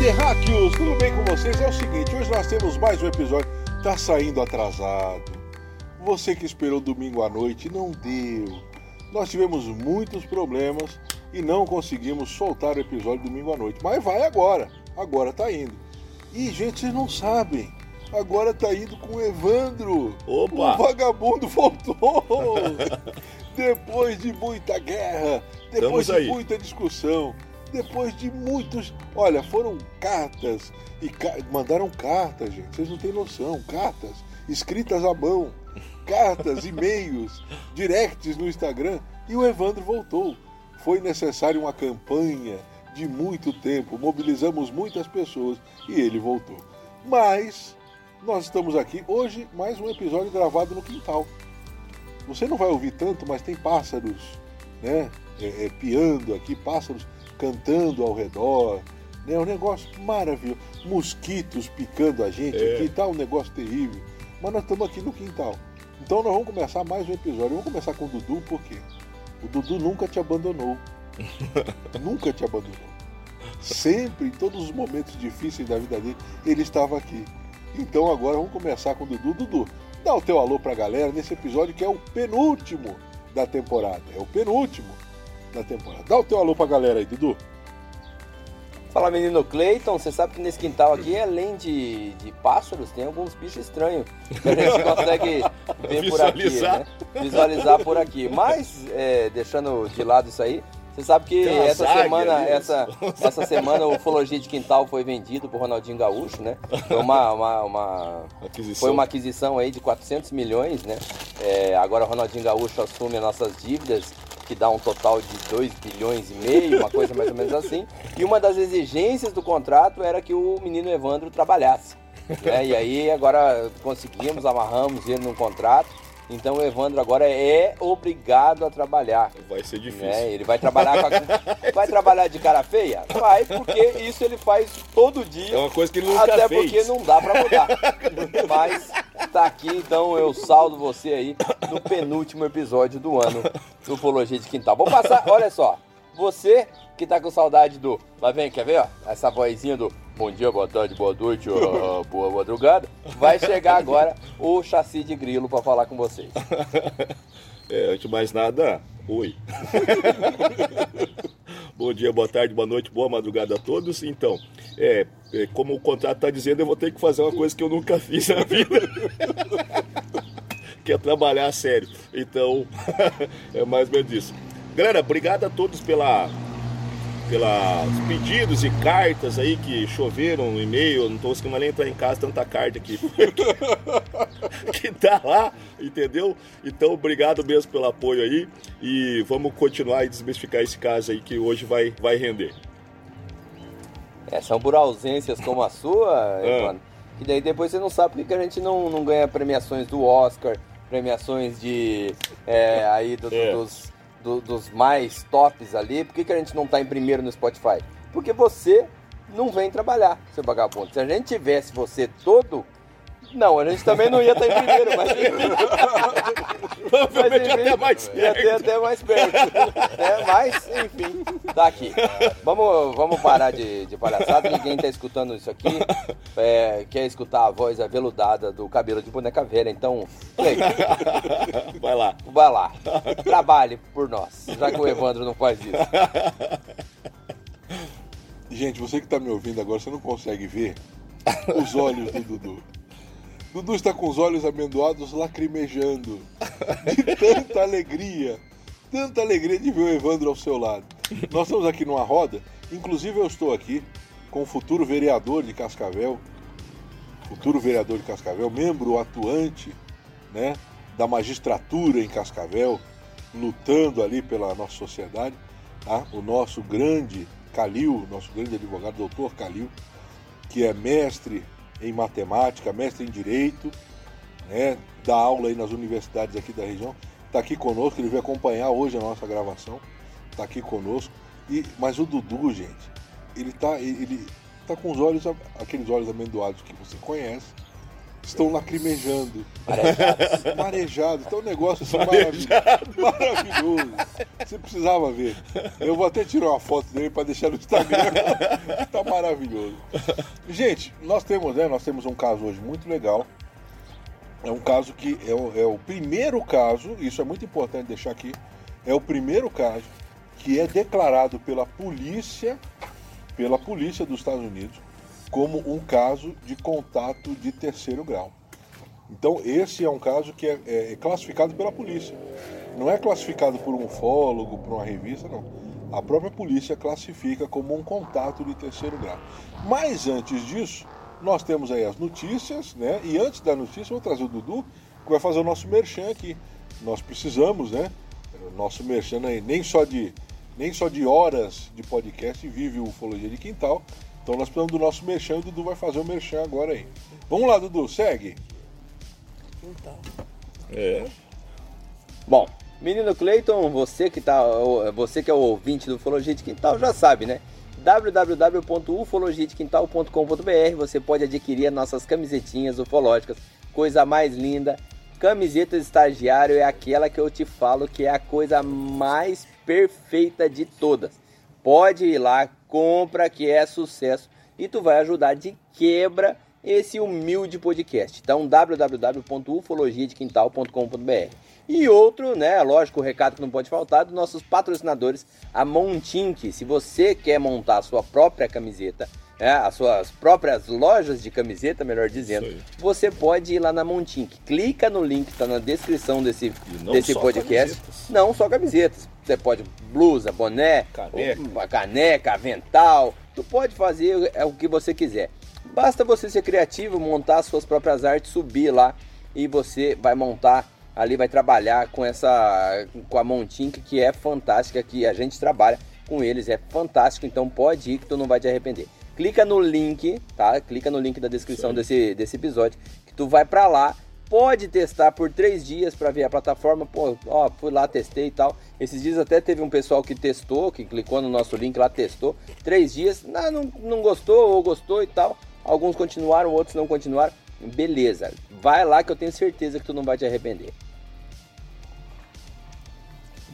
Terráqueos! Tudo bem com vocês? É o seguinte, hoje nós temos mais um episódio. Tá saindo atrasado. Você que esperou domingo à noite, não deu. Nós tivemos muitos problemas e não conseguimos soltar o episódio domingo à noite. Mas vai agora. Agora tá indo. E, gente, vocês não sabem. Agora tá indo com o Evandro. Opa! O vagabundo voltou. depois de muita guerra, depois Estamos de aí. muita discussão, depois de muitos. Olha, foram cartas e ca- mandaram cartas, gente. Vocês não têm noção. Cartas escritas à mão, cartas, e-mails, directs no Instagram. E o Evandro voltou. Foi necessário uma campanha de muito tempo. Mobilizamos muitas pessoas e ele voltou. Mas nós estamos aqui hoje mais um episódio gravado no quintal. Você não vai ouvir tanto, mas tem pássaros, né? É, é, piando aqui, pássaros cantando ao redor. né? É um negócio maravilhoso. Mosquitos picando a gente É. aqui, tá um negócio terrível. Mas nós estamos aqui no quintal. Então nós vamos começar mais um episódio. Vamos começar com o Dudu, por quê? O Dudu nunca te abandonou. nunca te abandonou. Sempre, em todos os momentos difíceis da vida dele, ele estava aqui. Então agora vamos começar com o Dudu. Dudu, dá o teu alô pra galera nesse episódio que é o penúltimo da temporada. É o penúltimo da temporada. Dá o teu alô pra galera aí, Dudu. Fala menino Cleiton, você sabe que nesse quintal aqui, além de, de pássaros, tem alguns bichos estranhos que a gente consegue ver por aqui, né? Visualizar por aqui. Mas, é, deixando de lado isso aí, você sabe que Tem essa semana, ali, essa, essa semana o Ufologia de Quintal foi vendido pro Ronaldinho Gaúcho, né? Foi uma, uma, uma- Aquisição. foi uma aquisição aí de 400 milhões, né? É, agora o Ronaldinho Gaúcho assume as nossas dívidas, que dá um total de 2 bilhões e meio, uma coisa mais ou menos assim. E uma das exigências do contrato era que o menino Evandro trabalhasse. né? E aí agora conseguimos, amarramos ele num contrato. Então o Evandro agora é obrigado a trabalhar. Vai ser difícil. né? Ele vai trabalhar com a... vai trabalhar de cara feia? Vai, porque isso ele faz todo dia. É uma coisa que ele nunca Até fez. porque não dá pra mudar. Mas tá aqui, então eu saldo você aí no penúltimo episódio do ano do Ufologia de Quintal. Vou passar, olha só. Você que tá com saudade do. Lá vem, quer ver, ó? Essa vozinha do bom dia, boa tarde, boa noite, ó, boa madrugada. Vai chegar agora o chassi de grilo pra falar com vocês. É, antes de mais nada, oi. Bom dia, boa tarde, boa noite, boa madrugada a todos. Então, é, é, como o contrato está dizendo, eu vou ter que fazer uma coisa que eu nunca fiz na vida. que é trabalhar a sério. Então, é mais ou menos isso. Galera, obrigado a todos pela pelos pedidos e cartas aí que choveram no e-mail. Não tô conseguindo nem entrar em casa, tanta carta aqui. que tá lá, entendeu? Então, obrigado mesmo pelo apoio aí. E vamos continuar e desmistificar esse caso aí que hoje vai, vai render. É, são por ausências como a sua, Evandro. E daí depois você não sabe porque que a gente não, não ganha premiações do Oscar, premiações de. é, aí do- É. dos, do- dos mais tops ali. Por que, que a gente não tá em primeiro no Spotify? Porque você não vem trabalhar, seu vagabundo. Se a gente tivesse você todo. Não, a gente também não ia estar em primeiro, mas. Provavelmente Mas, enfim, até mais Ia ter perto. até mais perto. né? Mas, enfim, tá aqui. Vamos, vamos parar de, de palhaçada. Ninguém tá escutando isso aqui. É, quer escutar a voz aveludada do cabelo de boneca velha. Então, Cleiton, Vai lá. vai lá. Trabalhe por nós. Já que o Evandro não faz isso. Gente, você que está me ouvindo agora, você não consegue ver os olhos do Dudu. Dudu está com os olhos amendoados lacrimejando de tanta alegria, tanta alegria de ver o Evandro ao seu lado. Nós estamos aqui numa roda, inclusive eu estou aqui com o futuro vereador de Cascavel, futuro vereador de Cascavel, membro atuante, né, da magistratura em Cascavel, lutando ali pela nossa sociedade, tá? O nosso grande Calil, nosso grande advogado, doutor Calil. que é mestre em matemática, mestre em direito, né? dá aula aí nas universidades aqui da região. Está aqui conosco, ele veio acompanhar hoje a nossa gravação. Está aqui conosco. E, mas o Dudu, gente, ele tá, ele tá com os olhos, aqueles olhos amendoados que você conhece, estão lacrimejando. Marejados. Marejados. Então um negócio assim maravilhoso. maravilhoso. Você precisava ver. Eu vou até tirar uma foto dele para deixar no Instagram. tá maravilhoso. Gente, nós temos, né? Nós temos um caso hoje muito legal. É um caso que é o, é o primeiro caso, isso é muito importante deixar aqui, é o primeiro caso que é declarado pela polícia, pela polícia dos Estados Unidos, como um caso de contato de terceiro grau. Então esse é um caso que é, é, é classificado pela polícia. Não é classificado por um ufólogo, por uma revista, não. A própria polícia classifica como um contato de terceiro grau. Mas antes disso, nós temos aí as notícias, né? E antes da notícia, eu vou trazer o Dudu, que vai fazer o nosso merchan aqui. Nós precisamos, né? O nosso merchan aí, nem só de nem só de horas de podcast vive o Ufologia de Quintal. Então nós precisamos do nosso merchan e o Dudu vai fazer o merchan agora aí. Vamos lá, Dudu, segue. É. Bom, menino Cleiton, você que tá, você que é o ouvinte do Ufologia de Quintal já sabe, né? www.ufologiadequintal.com.br Você pode adquirir as nossas camisetinhas ufológicas, coisa mais linda. Camiseta de estagiário é aquela que eu te falo que é a coisa mais perfeita de todas. Pode ir lá, compra que é sucesso e tu vai ajudar de quebra esse humilde podcast. Então www.ufologiadequintal.com.br e outro, né, lógico, o recado que não pode faltar, dos nossos patrocinadores, a Montink. Se você quer montar a sua própria camiseta, né, as suas próprias lojas de camiseta, melhor dizendo, você pode ir lá na Montink. Clica no link que está na descrição desse, desse podcast. Camisetas. Não só camisetas. Você pode blusa, boné, caneca. caneca, avental. Tu pode fazer é o que você quiser. Basta você ser criativo, montar suas próprias artes, subir lá e você vai montar ali vai trabalhar com essa com a Montink que é fantástica que a gente trabalha com eles é fantástico. Então pode ir que tu não vai te arrepender. Clica no link tá? Clica no link da descrição desse, desse episódio que tu vai para lá. Pode testar por três dias para ver a plataforma. Pô ó fui lá testei e tal esses dias até teve um pessoal que testou que clicou no nosso link lá testou três dias não, não, não gostou ou gostou e tal alguns continuaram outros não continuaram beleza vai lá que eu tenho certeza que tu não vai te arrepender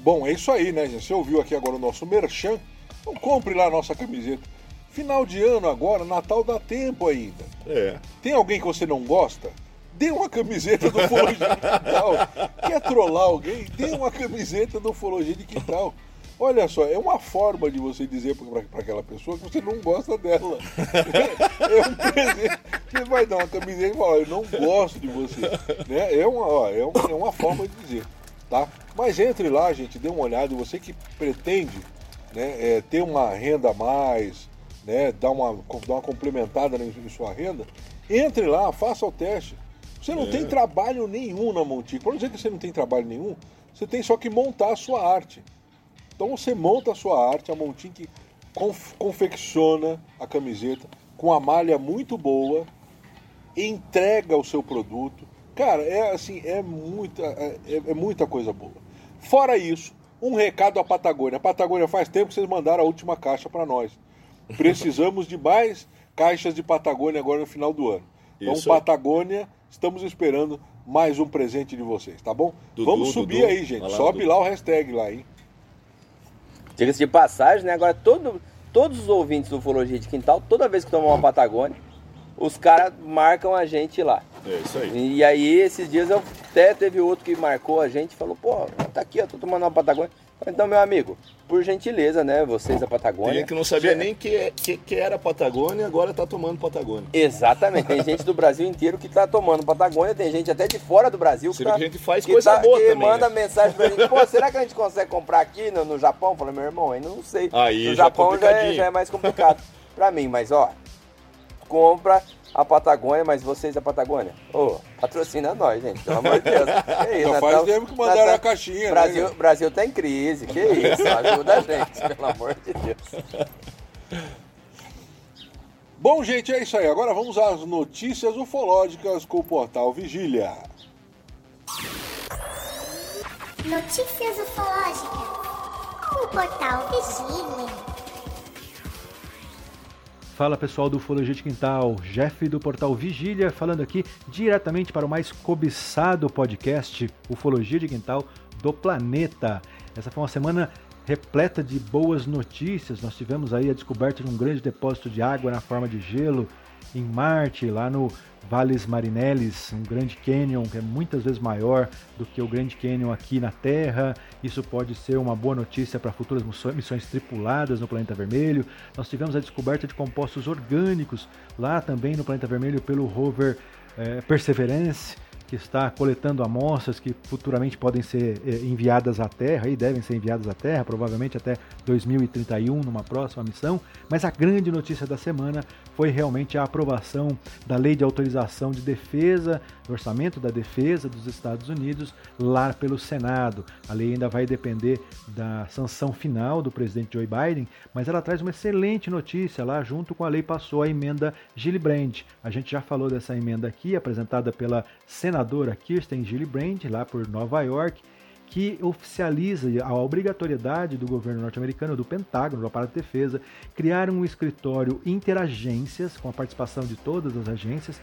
Bom, é isso aí, né, gente? Você ouviu aqui agora o nosso merchan. Então compre lá a nossa camiseta. Final de ano agora, Natal dá tempo ainda. É. Tem alguém que você não gosta? Dê uma camiseta do Ufologia de Quintal. Quer trollar alguém? Dê uma camiseta do Ufologia de Quintal. Olha só, é uma forma de você dizer para aquela pessoa que você não gosta dela. É um presente. Você vai dar uma camiseta e falar, eu não gosto de você. Né? É, uma, ó, é, uma, é uma forma de dizer tá? Mas entre lá, gente, dê uma olhada, você que pretende né, é, ter uma renda a mais, né, dar, uma, dar uma complementada em sua renda, entre lá, faça o teste. Você não é. tem trabalho nenhum na. Para não dizer que você não tem trabalho nenhum, você tem só que montar a sua arte. Então você monta a sua arte, a Montique conf confecciona a camiseta com a malha muito boa, entrega o seu produto, Cara, é assim, é muita, é, é, muita coisa boa. Fora isso, um recado à Patagônia. A Patagônia faz tempo que vocês mandaram a última caixa para nós. Precisamos de mais caixas de Patagônia agora no final do ano. Então, Isso Patagônia, estamos esperando mais um presente de vocês, tá bom? Dudu, Vamos subir Dudu, aí, gente. Lá, Sobe Dudu. lá o hashtag lá, hein? Diga-se de passagem, né? Agora todo, todos os ouvintes do Ufologia de Quintal, toda vez que tomam uma Patagônia, os caras marcam a gente lá. É isso aí. E aí, esses dias eu até teve outro que marcou a gente e falou, pô, tá aqui, eu tô tomando uma Patagônia. Então, meu amigo, por gentileza, né? Vocês da Patagônia. Tem que não sabia nem que, que, que era Patagônia e agora tá tomando Patagônia. Exatamente. Tem gente do Brasil inteiro que tá tomando Patagônia, tem gente até de fora do Brasil que, tá, que a gente faz coisa tá, boa que também. manda né? mensagem pra gente, pô, será que a gente consegue comprar aqui no, no Japão? Falei, meu irmão, ainda não sei. Aí, no já Japão já é, já é mais complicado pra mim, mas ó, compra a Patagônia, mas vocês da Patagônia, ô, oh, patrocina nós, gente, pelo amor de Deus. Que isso, faz tempo que mandaram a caixinha, Brasil, né? Brasil tá em crise, que isso, ajuda a gente, pelo amor de Deus. Bom, gente, é isso aí. Agora vamos às notícias ufológicas com o portal Vigília. Notícias ufológicas com o portal Vigília. Fala pessoal do Ufologia de Quintal, Jeff do portal Vigília, falando aqui diretamente para o mais cobiçado podcast Ufologia de Quintal do planeta. Essa foi uma semana repleta de boas notícias. Nós tivemos aí a descoberta de um grande depósito de água na forma de gelo em Marte, lá no Vales Marinelis, um grande canyon que é muitas vezes maior do que o grande canyon aqui na Terra. Isso pode ser uma boa notícia para futuras missões tripuladas no planeta vermelho. Nós tivemos a descoberta de compostos orgânicos lá também no planeta vermelho pelo rover é, Perseverance que está coletando amostras que futuramente podem ser eh, enviadas à Terra e devem ser enviadas à Terra, provavelmente até 2031, numa próxima missão. Mas a grande notícia da semana foi realmente a aprovação da Lei de Autorização de Defesa, do Orçamento da Defesa dos Estados Unidos, lá pelo Senado. A lei ainda vai depender da sanção final do presidente Joe Biden, mas ela traz uma excelente notícia lá, junto com a lei passou a emenda Gillibrand. A gente já falou dessa emenda aqui, apresentada pela senadora senadora Kirsten Gillibrand, lá por Nova York, que oficializa a obrigatoriedade do governo norte-americano, do Pentágono, do aparato de defesa, criar um escritório interagências, com a participação de todas as agências,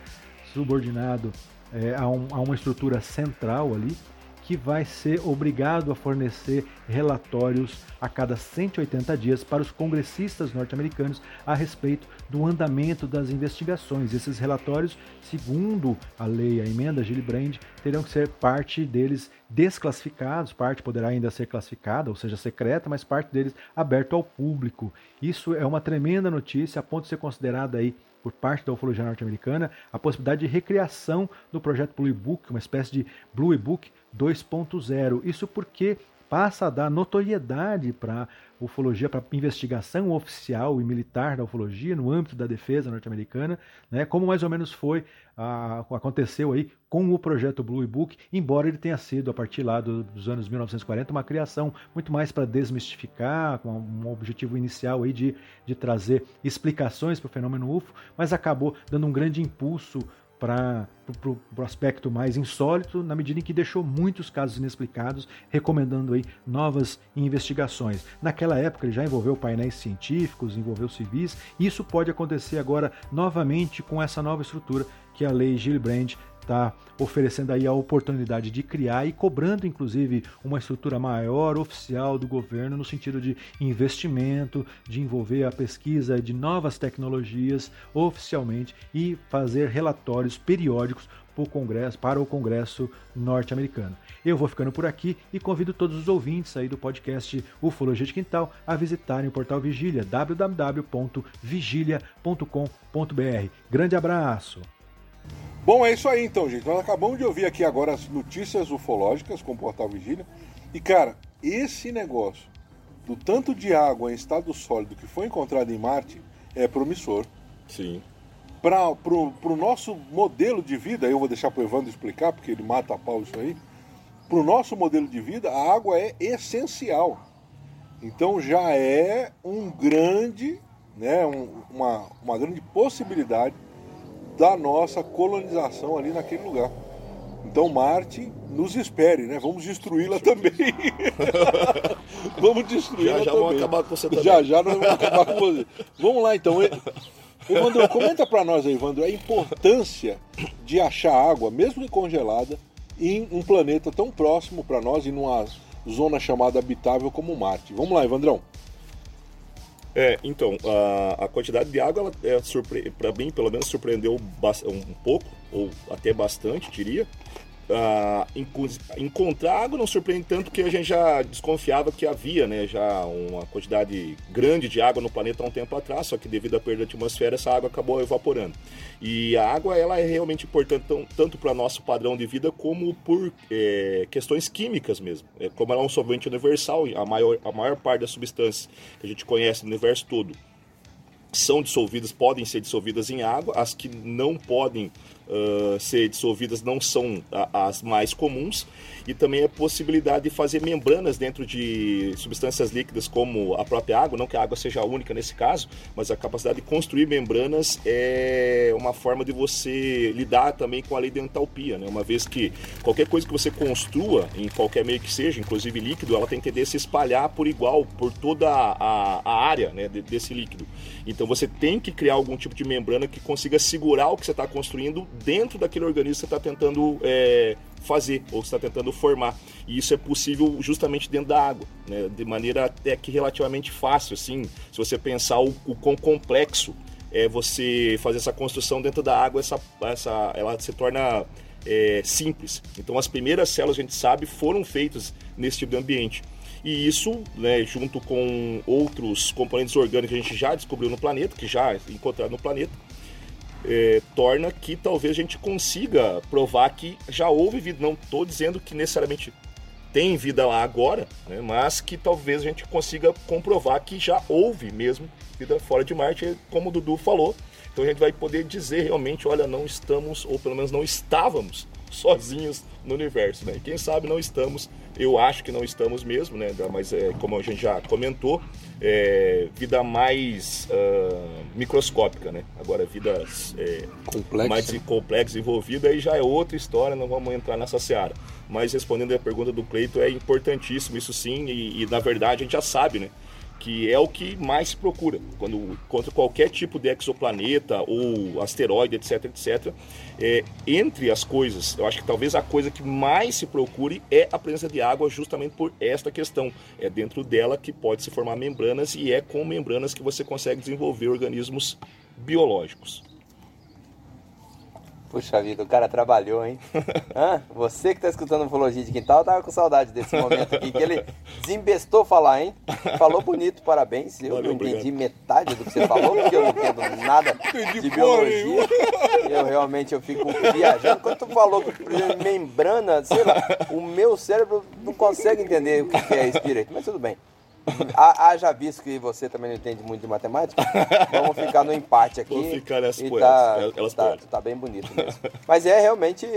subordinado é, a, um, a uma estrutura central ali, que vai ser obrigado a fornecer relatórios a cada 180 dias para os congressistas norte-americanos a respeito do andamento das investigações. Esses relatórios, segundo a lei, a emenda Gillibrand, terão que ser parte deles desclassificados, parte poderá ainda ser classificada, ou seja, secreta, mas parte deles aberto ao público. Isso é uma tremenda notícia, a ponto de ser considerada aí por parte da ufologia norte-americana a possibilidade de recriação do projeto Blue Book, uma espécie de Blue Book 2.0. Isso porque passa a dar notoriedade para ufologia, para investigação oficial e militar da ufologia no âmbito da defesa norte-americana, né, como mais ou menos foi a, aconteceu aí com o projeto Blue Book, embora ele tenha sido a partir lá do, dos anos 1940 uma criação muito mais para desmistificar, com um objetivo inicial aí de, de trazer explicações para o fenômeno UFO, mas acabou dando um grande impulso para o aspecto mais insólito, na medida em que deixou muitos casos inexplicados, recomendando aí novas investigações. Naquela época ele já envolveu painéis científicos, envolveu civis, e isso pode acontecer agora novamente com essa nova estrutura que a lei Gillibrand está oferecendo aí a oportunidade de criar e cobrando inclusive uma estrutura maior oficial do governo no sentido de investimento, de envolver a pesquisa de novas tecnologias oficialmente e fazer relatórios periódicos para o Congresso, para o Congresso norte-americano. Eu vou ficando por aqui e convido todos os ouvintes aí do podcast Ufologia de Quintal a visitarem o portal Vigília, www.vigilia.com.br. Grande abraço! Bom, é isso aí então, gente. Nós acabamos de ouvir aqui agora as notícias ufológicas com o Portal Vigília. E, cara, esse negócio do tanto de água em estado sólido que foi encontrado em Marte é promissor. Sim. Para pro, pro nosso modelo de vida, eu vou deixar para o Evandro explicar, porque ele mata a pau isso aí. Para o nosso modelo de vida, a água é essencial. Então já é um grande, né, um, uma, uma grande possibilidade da nossa colonização ali naquele lugar. Então Marte nos espere, né? Vamos destruí-la também. vamos destruí-la já, já também. vamos acabar com você também. Já, já nós vamos acabar com você. Vamos lá então. Evandro, comenta para nós aí, Evandro, a importância de achar água, mesmo congelada, em um planeta tão próximo para nós e numa zona chamada habitável como Marte. Vamos lá, Evandrão. É, então, a, a quantidade de água, ela é para mim, pelo menos, surpreendeu um pouco, ou até bastante, diria. Uh, encontrar água não surpreende tanto que a gente já desconfiava que havia né, já uma quantidade grande de água no planeta há um tempo atrás, só que devido à perda da atmosfera essa água acabou evaporando. E a água ela é realmente importante tão, tanto para nosso padrão de vida como por é, questões químicas mesmo. É, como ela é um solvente universal, a maior, a maior parte das substâncias que a gente conhece no universo todo são dissolvidas, podem ser dissolvidas em água, as que não podem uh, ser dissolvidas não são as mais comuns e também a possibilidade de fazer membranas dentro de substâncias líquidas como a própria água, não que a água seja a única nesse caso, mas a capacidade de construir membranas é uma forma de você lidar também com a lei da entalpia, né? uma vez que qualquer coisa que você construa, em qualquer meio que seja, inclusive líquido, ela tem que ter se espalhar por igual por toda a, a área né, desse líquido. Então você tem que criar algum tipo de membrana que consiga segurar o que você está construindo dentro daquele organismo que você está tentando é, fazer ou está tentando formar. E isso é possível justamente dentro da água, né? de maneira até que relativamente fácil, assim, se você pensar o, o quão complexo é você fazer essa construção dentro da água, essa, essa, ela se torna é, simples. Então as primeiras células, a gente sabe, foram feitas nesse tipo de ambiente. E isso, né, junto com outros componentes orgânicos que a gente já descobriu no planeta, que já encontraram no planeta, é, torna que talvez a gente consiga provar que já houve vida. Não estou dizendo que necessariamente tem vida lá agora, né, mas que talvez a gente consiga comprovar que já houve mesmo vida fora de Marte, como o Dudu falou. Então a gente vai poder dizer realmente, olha, não estamos, ou pelo menos não estávamos sozinhos no universo, né? E quem sabe não estamos, eu acho que não estamos mesmo, né? Mas é, como a gente já comentou, é, vida mais uh, microscópica, né? Agora, vida é, complexa. mais complexa envolvida, aí já é outra história, não vamos entrar nessa seara. Mas respondendo a pergunta do Cleito, é importantíssimo isso sim, e, e na verdade a gente já sabe, né? Que é o que mais se procura quando contra qualquer tipo de exoplaneta ou asteroide, etc, etc. É, entre as coisas, eu acho que talvez a coisa que mais se procure é a presença de água, justamente por esta questão. É dentro dela que pode se formar membranas e é com membranas que você consegue desenvolver organismos biológicos. Puxa vida, o cara trabalhou, hein? Hã? Você que está escutando Ufologia de Quintal, tava com saudade desse momento aqui, que ele desembestou falar, hein? Falou bonito, parabéns. Eu Valeu, não entendi obrigado. metade do que você falou, porque eu não entendo nada Entendi de biologia. Eu realmente eu fico viajando. Quando tu falou que por exemplo, membrana, sei lá, o meu cérebro não consegue entender o que é espírito, mas tudo bem. Ha- Haja visto que você também não entende muito de matemática, vamos ficar no empate aqui. Vamos ficar nessas poetas, tá, elas tá, tá bem bonito mesmo. Mas é realmente é,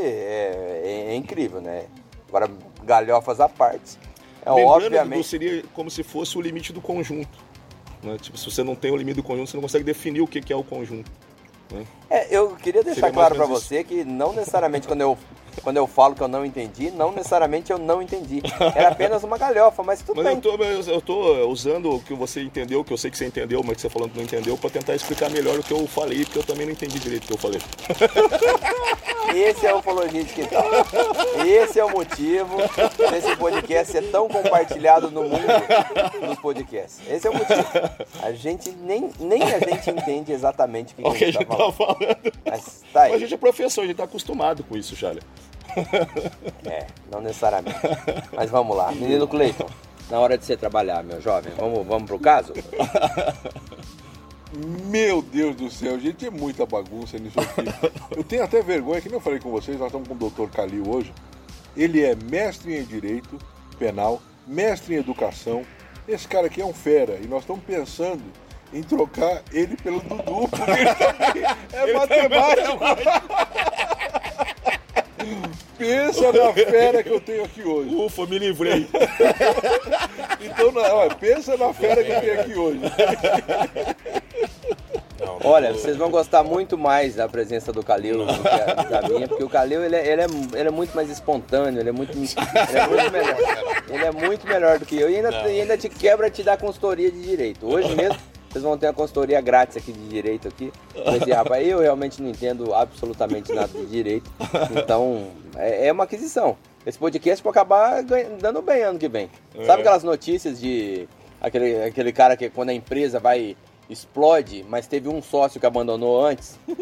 é- é incrível, né? Agora, galhofas à parte. É obviamente. Dudu, seria como se fosse o limite do conjunto. Né? Tipo, se você não tem o limite do conjunto, você não consegue definir o que é o conjunto. né? É, eu queria deixar Seria claro menos você que não necessariamente quando eu, quando eu falo que eu não entendi, não necessariamente eu não entendi. Era apenas uma galhofa, mas tudo Mas bem. eu tô, mas eu tô usando o que você entendeu, que eu sei que você entendeu, mas que você falando que não entendeu, pra tentar explicar melhor o que eu falei, porque eu também não entendi direito o que eu falei. Esse é o Ufologia de Quintal. Esse é o motivo desse podcast ser tão compartilhado no mundo dos podcasts. Esse é o motivo. A gente nem, nem a gente entende exatamente o que, O que a gente tá tá falando. falando. Mas tá Mas a gente é professor, a gente tá acostumado com isso, Charlie. É, não necessariamente. Mas vamos lá. Menino Cleiton, na hora de você trabalhar, meu jovem, vamos, vamos pro caso? Meu Deus do céu, gente, é muita bagunça nisso aqui. Eu tenho até vergonha, que nem eu falei com vocês, nós estamos com o Dr. Calil hoje. Ele é mestre em Direito Penal, mestre em Educação. Esse cara aqui é um fera e nós estamos pensando em trocar ele pelo Dudu, porque ele também é matemático. Pensa na fera que eu tenho aqui hoje. Ufa, me livrei. Então, na- olha, pensa na fera que eu tenho aqui hoje. Olha, vocês vão gostar muito mais da presença do Calil do que a- da minha, porque o Calil ele, é- ele é, ele é muito mais espontâneo, ele é muito, ele é muito melhor. Ele é muito melhor do que eu e ainda, e ainda te quebra te dá consultoria de direito. Hoje mesmo vocês vão ter uma consultoria grátis aqui de direito aqui. Esse rapaz, eu realmente não entendo absolutamente nada de direito. Então, é, é uma aquisição. Esse podcast pode acabar ganha- dando bem ano que vem. Sabe aquelas notícias de aquele, aquele cara que quando a empresa vai explode, mas teve um sócio que abandonou antes?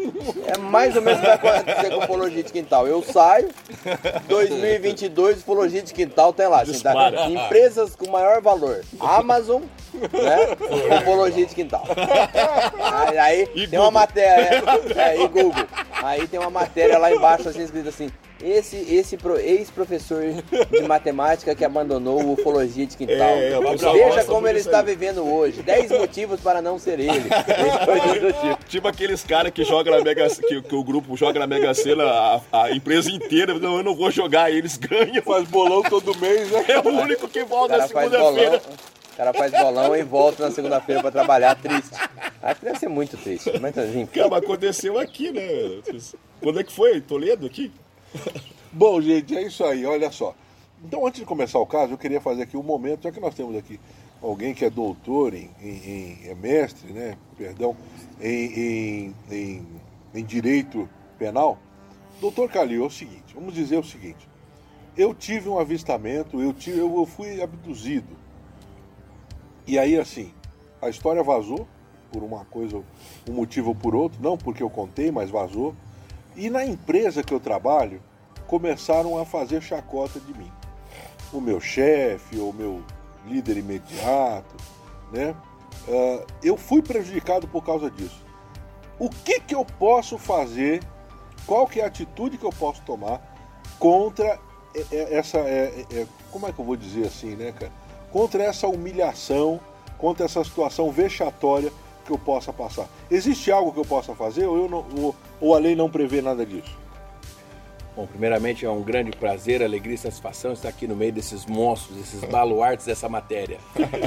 É mais ou menos o que vai acontecer com Ufologia de Quintal. Eu saio, 2022, Ufologia de Quintal tem lá. assim, tá? Empresas com maior valor. Amazon, né? Ufologia de Quintal. Aí, aí E tem uma Google. matéria, é, e Google. Aí tem uma matéria lá embaixo assim escrito assim: esse, esse pro- ex-professor de matemática que abandonou o ufologia de quintal. É, o pessoal Veja como ele está vivendo hoje. 10 motivos para não ser ele. Tipo. Tipo aqueles caras que jogam na Mega que, que o grupo joga na Mega Sena, a, a empresa inteira, não, eu não vou jogar, eles ganham. Faz bolão todo mês, né? É o único que volta na cara faz bolão, segunda-feira. o cara faz bolão e volta na segunda-feira para trabalhar triste. Acho que deve ser muito triste. Mas enfim. Cara, mas aconteceu aqui, né? Quando é que foi? Toledo aqui? Bom, gente, é isso aí, olha só. Então, antes de começar o caso, eu queria fazer aqui um momento, já que nós temos aqui alguém que é doutor em, em- em- é mestre, né? Perdão, em, em, em- direito penal. Doutor Calil, é o seguinte, vamos dizer o seguinte. Eu tive um avistamento, eu, tive, eu fui abduzido. E aí, assim, a história vazou por uma coisa, um motivo ou por outro, não porque eu contei, mas vazou. E na empresa que eu trabalho, começaram a fazer chacota de mim. O meu chefe, o meu líder imediato, né? Ah, eu fui prejudicado por causa disso. O que, que eu posso fazer? Qual que é a atitude que eu posso tomar contra essa, é, é, é, como é que eu vou dizer assim, né, cara? Contra essa humilhação, contra essa situação vexatória que eu possa passar. Existe algo que eu possa fazer ou, eu não, ou, ou a lei não prevê nada disso? Bom, primeiramente é um grande prazer, alegria e satisfação estar aqui no meio desses monstros, desses baluartes dessa matéria.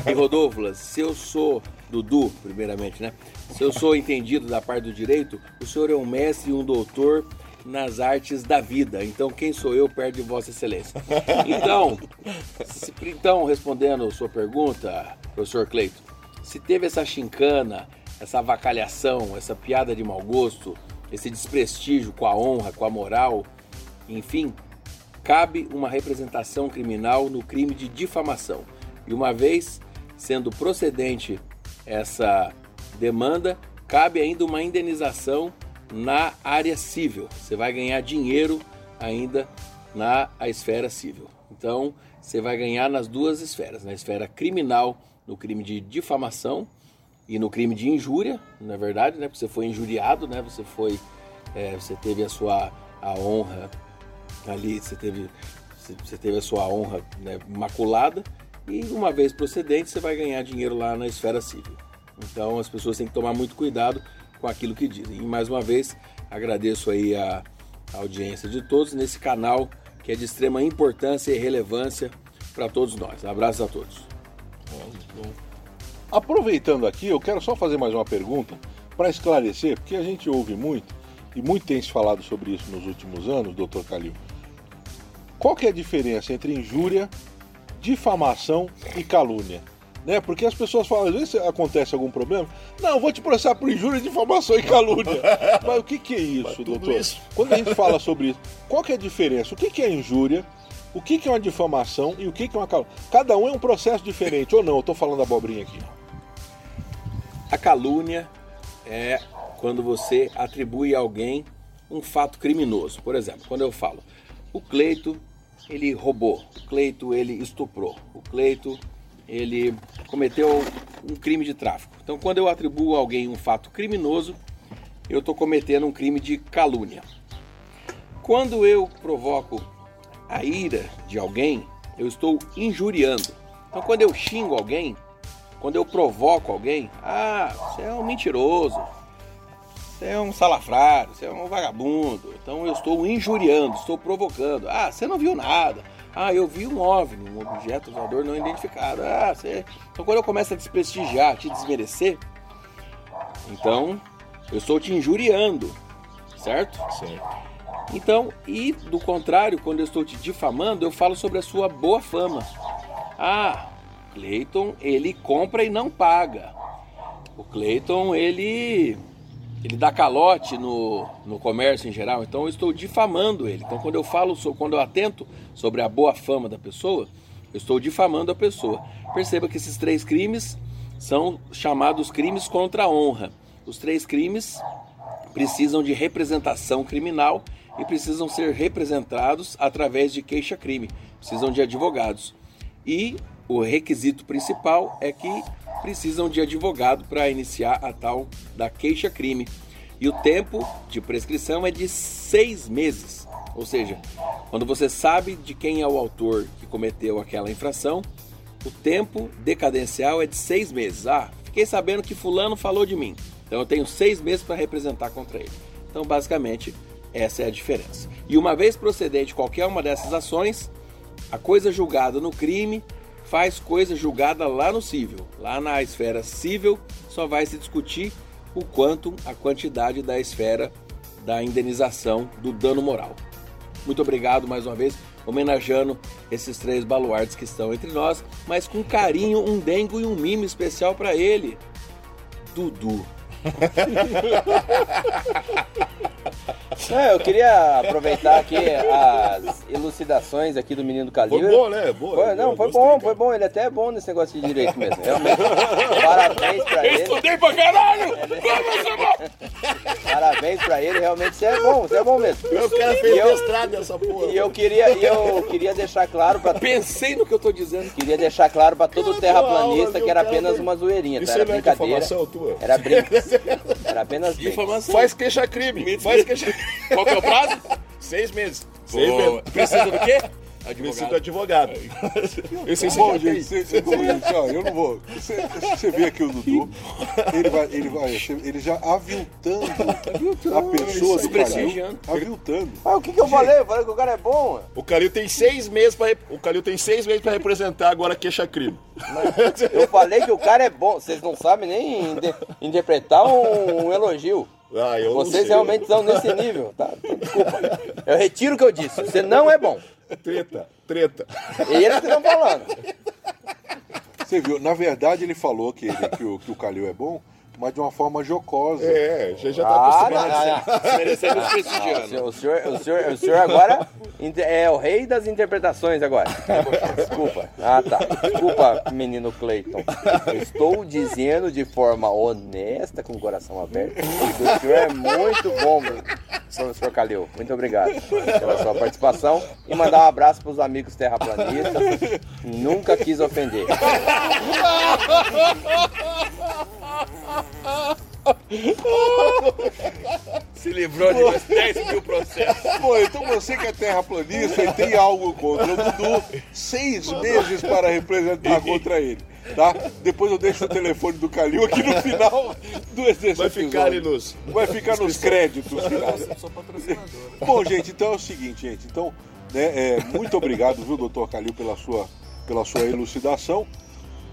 E Rodolfo, se eu sou Dudu, primeiramente, né? Se eu sou entendido da parte do direito, o senhor é um mestre e um doutor nas artes da vida. Então, quem sou eu perto de Vossa Excelência? Então, se- então respondendo a sua pergunta, professor Cleito, se teve essa chincana, essa avacalhação, essa piada de mau gosto, esse desprestígio com a honra, com a moral, enfim, cabe uma representação criminal no crime de difamação. E uma vez sendo procedente essa demanda, cabe ainda uma indenização na área civil. Você vai ganhar dinheiro ainda na esfera civil. Então, você vai ganhar nas duas esferas, na esfera criminal, no crime de difamação e no crime de injúria, na verdade, né? Porque você foi injuriado, né? Você foi, é, você teve a sua a honra ali, você teve, você- teve a sua honra né, maculada e uma vez procedente você vai ganhar dinheiro lá na esfera civil. Então as pessoas têm que tomar muito cuidado com aquilo que dizem. E mais uma vez agradeço aí a, a audiência de todos nesse canal que é de extrema importância e relevância para todos nós. Abraços a todos. Aproveitando aqui, eu quero só fazer mais uma pergunta para esclarecer, porque a gente ouve muito, e muito tem se falado sobre isso nos últimos anos, doutor Calil. Qual que é a diferença entre injúria, difamação e calúnia? Né? Porque as pessoas falam, às vezes acontece algum problema, não, eu vou te processar por injúria, difamação e calúnia. Mas o que, que é isso, doutor? isso. Quando a gente fala sobre isso, qual que é a diferença? O que, que é injúria? O que, que é uma difamação e o que, que é uma calúnia? Cada um é um processo diferente, ou não? Eu estou falando abobrinha aqui. A calúnia é quando você atribui a alguém um fato criminoso. Por exemplo, quando eu falo, o Cleito, ele roubou, o Cleito, ele estuprou, o Cleito, ele cometeu um crime de tráfico. Então, quando eu atribuo a alguém um fato criminoso, eu estou cometendo um crime de calúnia. Quando eu provoco a ira de alguém, eu estou injuriando. Então, quando eu xingo alguém, quando eu provoco alguém, ah, você é um mentiroso, você é um salafrário, você é um vagabundo. Então eu estou injuriando, estou provocando. Ah, você não viu nada. Ah, eu vi um OVNI, um objeto voador não identificado. Ah, você. Então quando eu começo a desprestigiar, te desmerecer, então eu estou te injuriando, certo? Sim. Então, e do contrário, quando eu estou te difamando, eu falo sobre a sua boa fama. Ah, Cleiton, ele compra e não paga. O Cleiton, ele ele dá calote no, no comércio em geral, então eu estou difamando ele. Então, quando eu falo, quando eu atento sobre a boa fama da pessoa, eu estou difamando a pessoa. Perceba que esses três crimes são chamados crimes contra a honra. Os três crimes precisam de representação criminal e precisam ser representados através de queixa-crime, precisam de advogados. E o requisito principal é que precisam de advogado para iniciar a tal da queixa-crime. E o tempo de prescrição é de seis meses. Ou seja, quando você sabe de quem é o autor que cometeu aquela infração, o tempo decadencial é de seis meses. Ah, fiquei sabendo que fulano falou de mim. Então eu tenho seis meses para representar contra ele. Então, basicamente, essa é a diferença. E uma vez procedente qualquer uma dessas ações, a coisa julgada no crime faz coisa julgada lá no civil. Lá na esfera civil só vai se discutir o quanto, a quantidade da esfera da indenização do dano moral. Muito obrigado mais uma vez, homenageando esses três baluartes que estão entre nós, mas com carinho, um dengo e um mimo especial para ele, Dudu. Não, eu queria aproveitar aqui as elucidações aqui do menino Calil. Foi bom, né? Boa, Foi, não, eu foi gostei, bom, cara. foi bom. Ele até é bom nesse negócio de direito mesmo. Realmente. Parabéns pra ele. Estudei pra caralho! Parabéns pra ele. Realmente você é bom, você é bom mesmo. O cara E fez eu- mestrado nessa porra. E eu queria, e eu queria deixar claro pra Pensei no que eu tô dizendo. Queria deixar claro pra todo terraplanista que era apenas uma zoeirinha, tá? Era é brincadeira. Era brinco. Era apenas brinco. Informação. Faz queixa-crime. Faz queixa-crime. Qual que é o prazo? Seis meses. Seis meses. Precisa do quê? Preciso do advogado. Esse Bom, sim, gente, cê, cê, bom, gente, ó, eu não vou. Você, você vê aqui o Dudu, ele vai, ele vai, ele já aviltando a pessoa do Calil, aviltando. Ah, o que, que eu falei? Eu falei que o cara é bom. O Calil tem seis meses para o Calil tem seis meses para representar agora queixa-crime. Eu falei que o cara é bom. Vocês não sabem nem interpretar um, um elogio. Ah, eu não Vocês sei. realmente estão nesse nível, tá? Desculpa. Eu retiro o que eu disse. Você não é bom. Treta, treta. Eles que estão falando. Você viu? Na verdade, ele falou que, ele- que o, que o Calil é bom, mas de uma forma jocosa. É, já, já tá Ah, não, acostumado. não, não. Merecendo Ah, o, desprestigiando. senhor, o, senhor, o, senhor, o senhor agora é o rei das interpretações agora. Desculpa. Ah, tá. Desculpa, menino Clayton. Eu estou dizendo de forma honesta, com o coração aberto, que o senhor é muito bom, professor Calil. Muito obrigado pela sua participação e mandar um abraço para os amigos terraplanistas. Nunca quis ofender. Se livrou de mais 10 mil processos. Pô, então você que é terraplanista e tem algo contra o Dudu, seis meses para representar contra ele, tá? Depois eu deixo o telefone do Calil aqui no final do exercício. Vai ficar ali nos. Vai ficar nos créditos finais. Bom, gente, então é o seguinte, gente. Então, né, é, muito obrigado, viu, doutor Calil, pela sua, pela sua elucidação.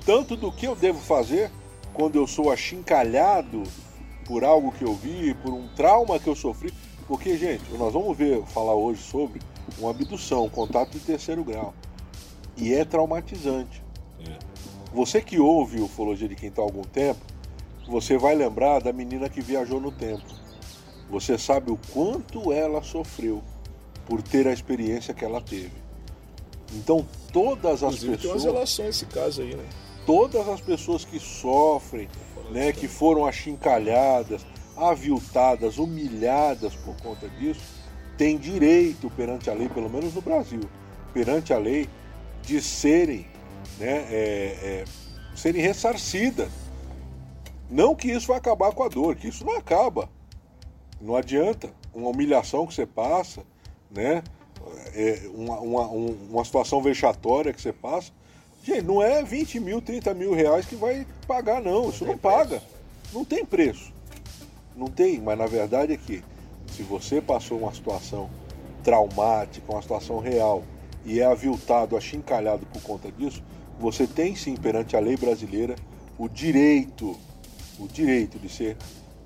Tanto do que eu devo fazer quando eu sou achincalhado por algo que eu vi, por um trauma que eu sofri. Porque, gente, nós vamos ver, falar hoje sobre uma abdução, um contato de terceiro grau. E é traumatizante. Você que ouve Ufologia de Quintal há algum tempo, você vai lembrar da menina que viajou no tempo. Você sabe o quanto ela sofreu por ter a experiência que ela teve. Então, todas as Inclusive, tem umas pessoas, relações esse caso aí, né? todas as pessoas que sofrem, né, que foram achincalhadas, aviltadas, humilhadas por conta disso, têm direito perante a lei, pelo menos no Brasil, perante a lei, de serem, né, é, é, serem ressarcidas. Não que isso vai acabar com a dor, que isso não acaba. Não adianta. Uma humilhação que você passa, né? É, uma, uma, um- uma situação vexatória que você passa. Gente, não é 20 mil, 30 mil reais que vai pagar, não. Isso não paga. Não tem preço. Não tem, mas na verdade é que se você passou uma situação traumática, uma situação real, e é aviltado, achincalhado por conta disso, você tem sim perante a lei brasileira o direito, o direito de ser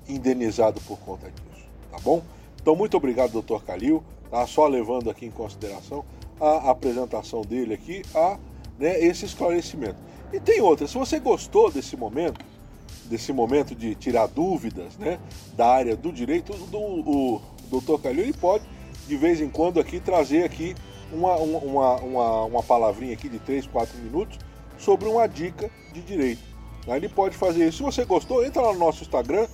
indenizado por conta disso, tá bom? Então muito obrigado, doutor Calil, tá? Só levando aqui em consideração a apresentação dele aqui, a né, esse esclarecimento. E tem outra, se você gostou desse momento, desse momento de tirar dúvidas né, da área do direito, do, o doutor Calil ele pode, de vez em quando, aqui trazer aqui uma, uma, uma, uma palavrinha aqui de 3, 4 minutos sobre uma dica de direito. Aí Ele pode fazer isso. Se você gostou, entra lá no nosso Instagram,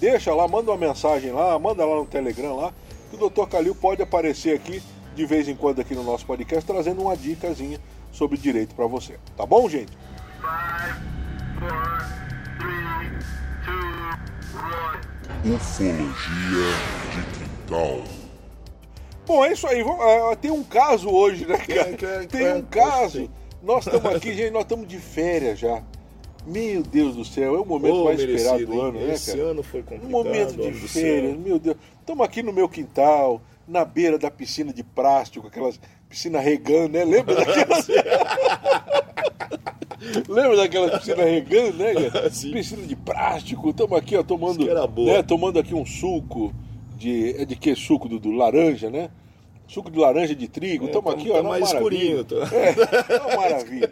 deixa lá, manda uma mensagem lá, manda lá no Telegram lá, que o Dr. Calil pode aparecer aqui de vez em quando aqui no nosso podcast trazendo uma dicasinha sobre direito para você. Tá bom, gente? Ufologia de Quintal. Bom, é isso aí. Vamos- ah, tem um caso hoje, né, cara? é- Tem é, um caso. Nós estamos aqui, gente, nós estamos de férias já. Meu Deus do céu, é o momento Ô, mais esperado merecido, do hein? ano, né, Esse cara? ano foi Um complicado. momento de do férias, meu Deus. Estamos aqui no meu quintal, na beira da piscina de plástico, aquelas piscina regando, né? Lembra daquelas? Lembra daquela piscina regando, né? Sim. Piscina de plástico. Estamos aqui, ó, tomando, né, tomando aqui um suco de é de que suco do, do laranja, né? Suco de laranja de trigo. É, Estamos tá- aqui, tá ó, uma mais maravilha. escurinho, tá? É, uma maravilha.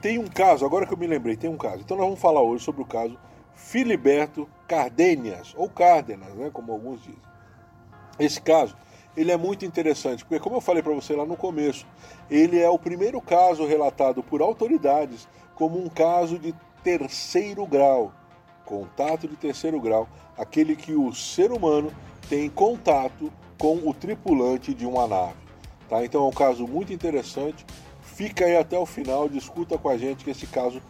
Tem um caso, agora que eu me lembrei, tem um caso. Então nós vamos falar hoje sobre o caso Filiberto Cardenias, ou Cárdenas, né, como alguns dizem. Esse caso, ele é muito interessante, porque como eu falei para você lá no começo, ele é o primeiro caso relatado por autoridades como um caso de terceiro grau, contato de terceiro grau, aquele que o ser humano tem contato com o tripulante de uma nave. Tá? Então é um caso muito interessante. Fica aí até o final, discuta com a gente que esse caso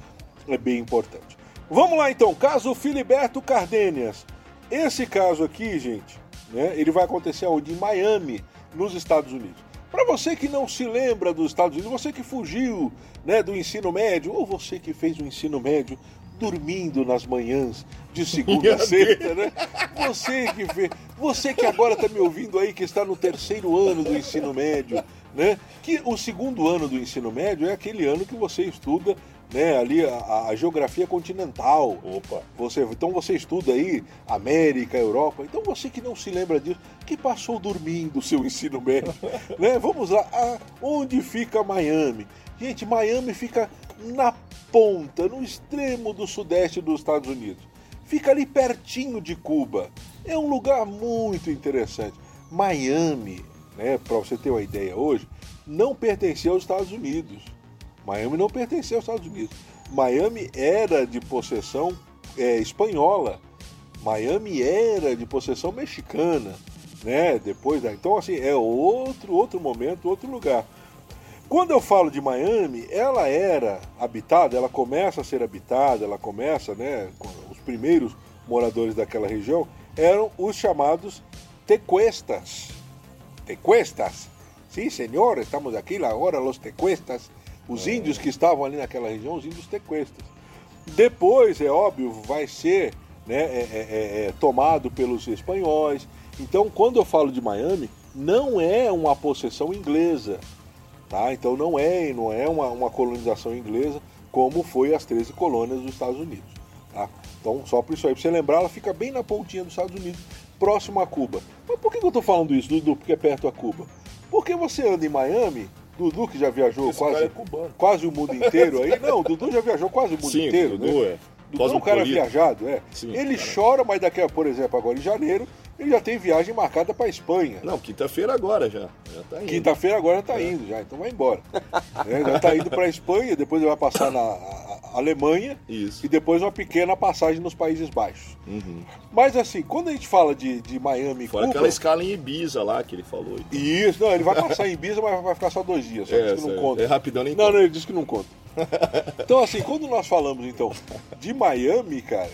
é bem importante. Vamos lá então, caso Filiberto Cardenias. Esse caso aqui, gente, né, ele vai acontecer onde? Em Miami, nos Estados Unidos. Para você que não se lembra dos Estados Unidos, você que fugiu né, do ensino médio, ou você que fez o ensino médio dormindo nas manhãs de segunda a sexta, né? Você que fez, você que agora está me ouvindo aí, que está no terceiro ano do ensino médio, né? Que o segundo ano do ensino médio é aquele ano que você estuda, né? Ali a, a geografia continental. Opa. Você, então você estuda aí América, Europa. Então você que não se lembra disso, que passou dormindo o seu ensino médio, né? Vamos lá. Ah, onde fica Miami? Gente, Miami fica na ponta, no extremo do sudeste dos Estados Unidos. Fica ali pertinho de Cuba. É um lugar muito interessante. Miami, né, para você ter uma ideia hoje, não pertencia aos Estados Unidos. Miami não pertencia aos Estados Unidos. Miami era de possessão é, espanhola. Miami era de possessão mexicana, né? Depois da, então assim é outro outro momento, outro lugar. Quando eu falo de Miami, ela era habitada, ela começa a ser habitada, ela começa, né? Os primeiros moradores daquela região eram os chamados tecuestas. Tecuestas. Sim, senhor, estamos aqui agora, os tecuestas. Os índios que estavam ali naquela região, os índios tecuestas. Depois, é óbvio, vai ser né, é- é- é- é tomado pelos espanhóis. Então, quando eu falo de Miami, não é uma possessão inglesa. Tá? Então não é, não é uma, uma colonização inglesa como foi as 13 colônias dos Estados Unidos. Tá? Então, só por isso aí, pra você lembrar, ela fica bem na pontinha dos Estados Unidos, próximo a Cuba. Mas por que, eu tô falando isso, Dudu? Porque é perto a Cuba. Porque você anda em Miami, Dudu que já viajou Esse quase, é quase o mundo inteiro aí. Não, Dudu já viajou quase o mundo Sim, inteiro, Dudu né? é Dudu é um cara viajado, é. Sim, ele cara. chora, mas daqui a, por exemplo, agora em janeiro, ele já tem viagem marcada para Espanha. Não, quinta-feira agora já. Já tá. Quinta-feira agora tá indo já, então vai embora. Né, já tá indo para Espanha, depois ele vai passar na a- a- Alemanha Isso. e depois uma pequena passagem nos Países Baixos. Uhum. Mas assim, quando a gente fala de, de Miami e Fora Cuba, aquela escala em Ibiza lá que ele falou. então. isso, não, ele vai passar em Ibiza, mas vai ficar só dois dias, só É, que não é, conta. é rapidão, nem Não, conta. não, ele disse que não conta. Então, assim, quando nós falamos, então, de Miami, cara,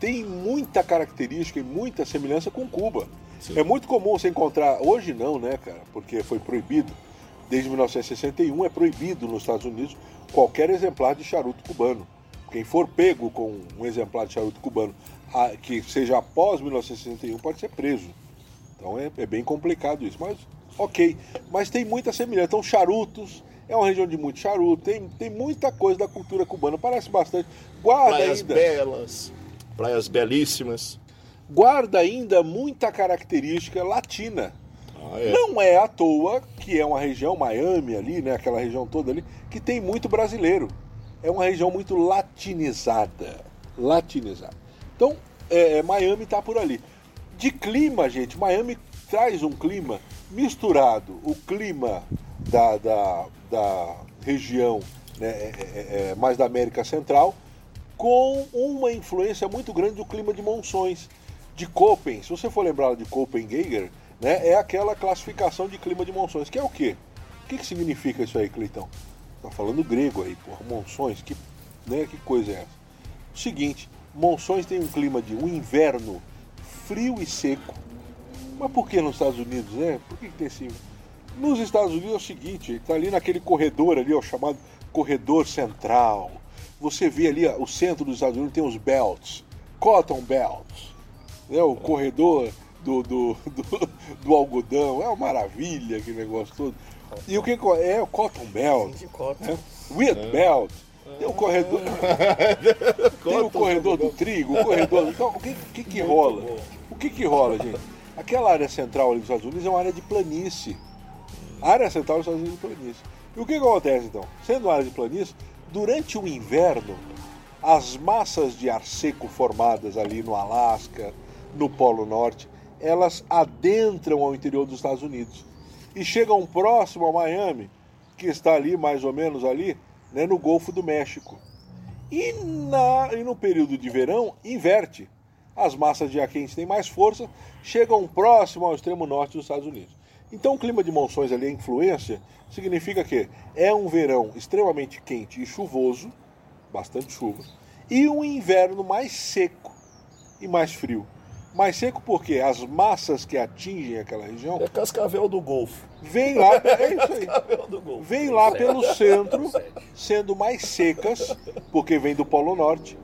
tem muita característica e muita semelhança com Cuba. Sim. É muito comum você encontrar, hoje não, né, cara, porque foi proibido, desde 1961 é proibido nos Estados Unidos qualquer exemplar de charuto cubano. Quem for pego com um exemplar de charuto cubano que seja após 1961 pode ser preso. Então é, é bem complicado isso, mas ok. Mas tem muita semelhança. Então, charutos, é uma região de muito charuto, tem, tem muita coisa da cultura cubana, parece bastante. Guarda Praias ainda, belas, praias belíssimas. Guarda ainda muita característica latina. Ah, é. Não é à toa que é uma região, Miami ali, né, aquela região toda ali, que tem muito brasileiro. É uma região muito latinizada. Latinizada. Então, é, é, Miami está por ali. De clima, gente, Miami traz um clima misturado. O clima da, da, da região né, é, é, é, mais da América Central com uma influência muito grande do clima de monções. De Köppen, se você for lembrar de Köppen-Geiger, né, é aquela classificação de clima de monções, que é o quê? O que, que significa isso aí, Cleitão? Tá falando grego aí, porra, monções, que, né, que coisa é essa? O seguinte, monções tem um clima de um inverno frio e seco, Mas por que nos Estados Unidos, né? Por que, que tem esse. Nos Estados Unidos é o seguinte, está ali naquele corredor ali, ó, chamado corredor central. Você vê ali, ó, o centro dos Estados Unidos tem os belts, cotton belts, né? o corredor do, do, do, do algodão, é uma maravilha aquele negócio todo. E o que que é o cotton belt, né? wheat belt, tem o corredor, tem o corredor do trigo, o corredor. Então, o que, que, que rola? O que, que rola, gente? Aquela área central ali dos Estados Unidos é uma área de planície. A área central dos Estados Unidos é planície. E o que, que acontece então? Sendo uma área de planície, durante o inverno, as massas de ar seco formadas ali no Alasca, no Polo Norte, elas adentram ao interior dos Estados Unidos e chegam próximo a Miami, que está ali mais ou menos ali, né, no Golfo do México. E, na, e no período de verão, inverte. As massas de ar quente têm mais força, chegam próximo ao extremo norte dos Estados Unidos. Então, o clima de monções ali, a influência, significa que é um verão extremamente quente e chuvoso, bastante chuva, e um inverno mais seco e mais frio. Mais seco porque as massas que atingem aquela região É Cascavel do Golfo. vêm lá, é isso aí, Cascavel do Golfo. vêm lá pelo centro, sendo mais secas, porque vem do Polo Norte,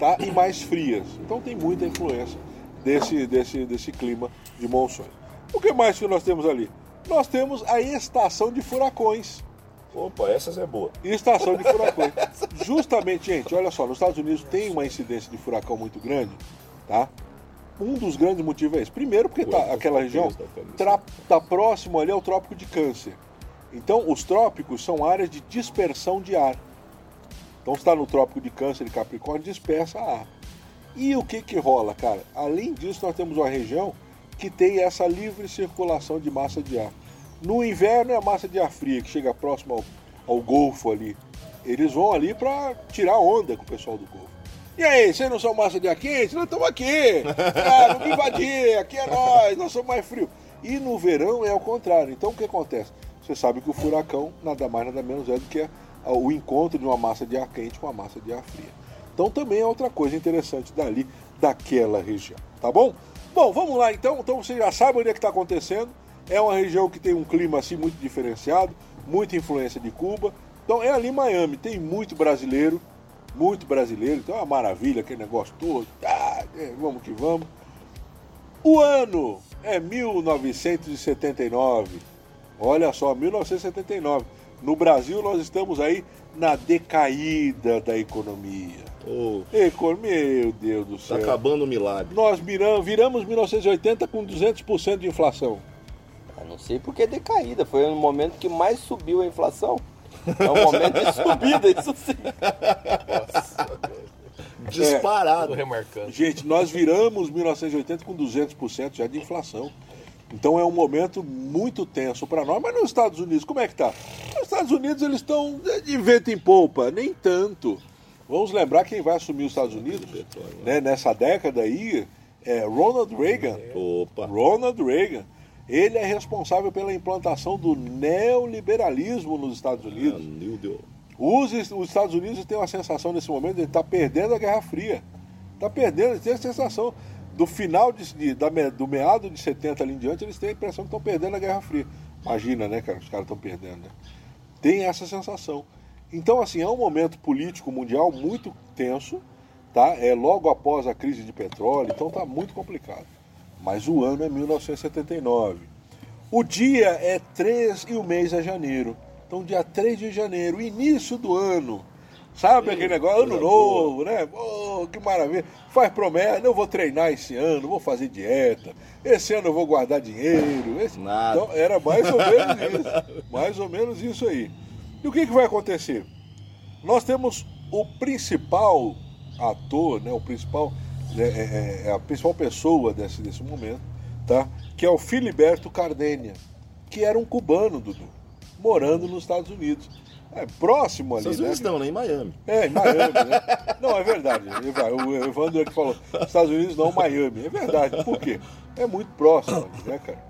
tá? E mais frias. Então tem muita influência desse, desse, desse clima de monções. O que mais que nós temos ali? Nós temos a estação de furacões. Opa, essas é boa. Estação de furacões. Justamente, gente, olha só, nos Estados Unidos tem uma incidência de furacão muito grande, tá? Um dos grandes motivos é esse. Primeiro, porque tá, aquela região tra- tá próximo ali ao Trópico de Câncer. Então, os trópicos são áreas de dispersão de ar. Então, está no Trópico de Câncer e Capricórnio, dispersa ar. E o que que rola, cara? Além disso, nós temos uma região que tem essa livre circulação de massa de ar. No inverno é a massa de ar fria que chega próximo ao, ao Golfo ali. Eles vão ali para tirar onda com o pessoal do Golfo. E aí, vocês não são massa de ar quente? Nós estamos aqui! Ah, vamos invadir, aqui é nós, nós somos mais frio. E no verão é ao contrário. Então o que acontece? Você sabe que o furacão nada mais nada menos é do que o encontro de uma massa de ar quente com uma massa de ar fria. Então também é outra coisa interessante dali, daquela região, tá bom? Bom, vamos lá então. Então você já sabe onde é que está acontecendo. É uma região que tem um clima assim muito diferenciado, muita influência de Cuba. Então é ali Miami, tem muito brasileiro, muito brasileiro, então é uma maravilha aquele negócio todo. Ah, é, vamos que vamos. O ano é 1979. Olha só, 1979. No Brasil nós estamos aí na decaída da economia. Econ- Meu Deus do tá céu. acabando o milagre. Nós viramos, viramos 1980 com 200% de inflação. Eu não sei porque é decaída. Foi o momento que mais subiu a inflação. É um momento de subida, isso sim. Disparado. Tô remarcando. Gente, nós viramos 1980 com 200% já de inflação. Então é um momento muito tenso para nós. Mas nos Estados Unidos, como é que tá? Nos Estados Unidos eles estão de vento em polpa, nem tanto. Vamos lembrar quem vai assumir os Estados Unidos né, nessa década aí é Ronald Reagan. Opa. Ronald Reagan. Ele é responsável pela implantação do neoliberalismo nos Estados Unidos. Deus. Os, os Estados Unidos têm uma sensação nesse momento de estar perdendo a Guerra Fria. Está perdendo, eles têm a sensação do final de, de- da do meado de 70 ali em diante, eles têm a impressão que estão perdendo a Guerra Fria. Imagina, né, cara? Os caras estão perdendo, né? Tem essa sensação. Então, assim, é um momento político mundial muito tenso, tá? É logo após a crise de petróleo, então tá muito complicado. Mas o ano é 1979. O dia é 3 e o mês é janeiro. Então, dia 3 de janeiro, início do ano. Sabe aquele negócio? Ano coisa novo, né? Pô, que maravilha. Faz promessa, eu vou treinar esse ano, vou fazer dieta. Esse ano eu vou guardar dinheiro. Esse... Nada. Então, era mais ou menos isso. Mais ou menos isso aí. E o que, que vai acontecer? Nós temos o principal ator, né, o principal, é, é, é a principal pessoa desse, desse momento, tá? que é o Filiberto Cardenha, que era um cubano, Dudu, morando nos Estados Unidos. É próximo ali, Estados né? Unidos não, né? Em Miami. É, em Miami, né? Não, é verdade. O Evandro ele falou, Estados Unidos não, Miami. É verdade. Por quê? É muito próximo, ali, né, cara?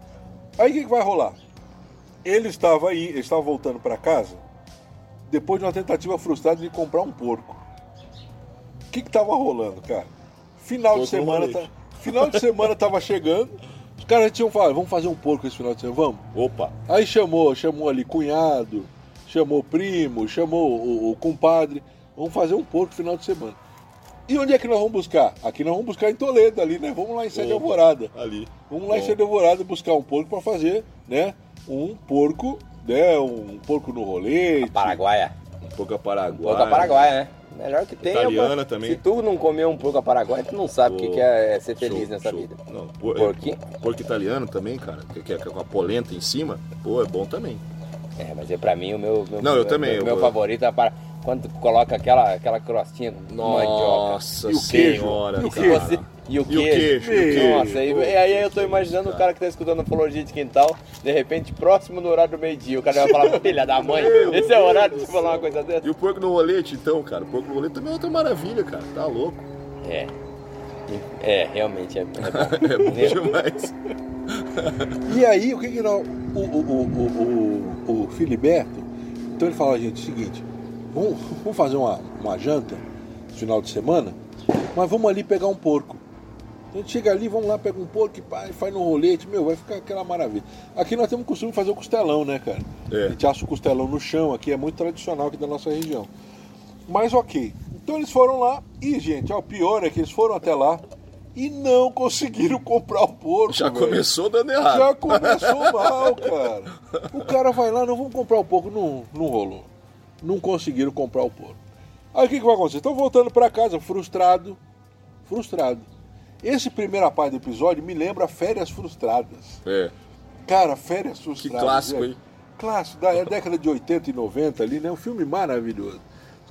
Aí o que, que vai rolar? Ele estava aí, ele estava voltando para casa depois de uma tentativa frustrada de comprar um porco. O que que tava rolando, cara? Final de Porco semana, tá, final de semana tava chegando, os Cara, tinham falado, vamos fazer um porco esse final de semana, vamos? Opa, Aí chamou, chamou ali cunhado, chamou primo, chamou o, o compadre. Vamos fazer um porco final de semana. E onde é que nós vamos buscar? Aqui nós vamos buscar em Toledo ali, né? Vamos lá em Sede. Alvorada. ali. Vamos lá em Bom. Sede Alvorada buscar um porco para fazer, né? Um porco, né? Um porco no rolete. Paraguaia. Um pouco a Paraguai. Porco paraguaia, né? Melhor que tem. Italiana é, também. Se tu não comer um porco paraguaia, tu não sabe o que, que é ser feliz Show, nessa show. vida. Não, por, Porquinho? é, porco italiano também, cara. Que é com a polenta em cima. Pô, é bom também. É, mas é pra mim o meu. meu Não, eu meu, também, Meu, meu eu- favorito é para. Quando coloca aquela, aquela crostinha mandioca. Nossa E o queijo? senhora, E o queijo? E o queijo. e o queijo. Nossa, e, e aí eu tô imaginando o cara que tá escutando Ufologia de Quintal, de repente, próximo do horário do meio-dia, o cara vai falar, filha da mãe, esse é o horário de falar uma coisa dessa? E o porco no rolete, então, cara. O porco no rolete também é outra maravilha, cara. Tá louco. É. É, realmente é, é bom. É bom demais. E aí, o que que nós... O, o, o, o, o, o Filiberto, então ele fala, gente, o seguinte, vamos, vamos fazer uma, uma janta no final de semana, mas vamos ali pegar um porco. A gente chega ali, vamos lá, pega um porco e pá, faz no rolete, meu, vai ficar aquela maravilha. Aqui nós temos o costume de fazer o costelão, né, cara? É. A gente assa o costelão no chão, aqui é muito tradicional aqui da nossa região. Mas ok. Então eles foram lá e, gente, ó, o pior é que eles foram até lá e não conseguiram comprar o porco. Já velho. começou dando errado. Já começou mal, cara. O cara vai lá, não vamos comprar o porco, não, não rolou. Não conseguiram comprar o porco. Aí o que, que vai acontecer? Estão voltando para casa frustrado, frustrado. Esse primeira parte do episódio me lembra Férias Frustradas. É. Cara, Férias Frustradas. clássico, é. hein? Clássico, da é década de 80 e 90 ali, né? Um filme maravilhoso.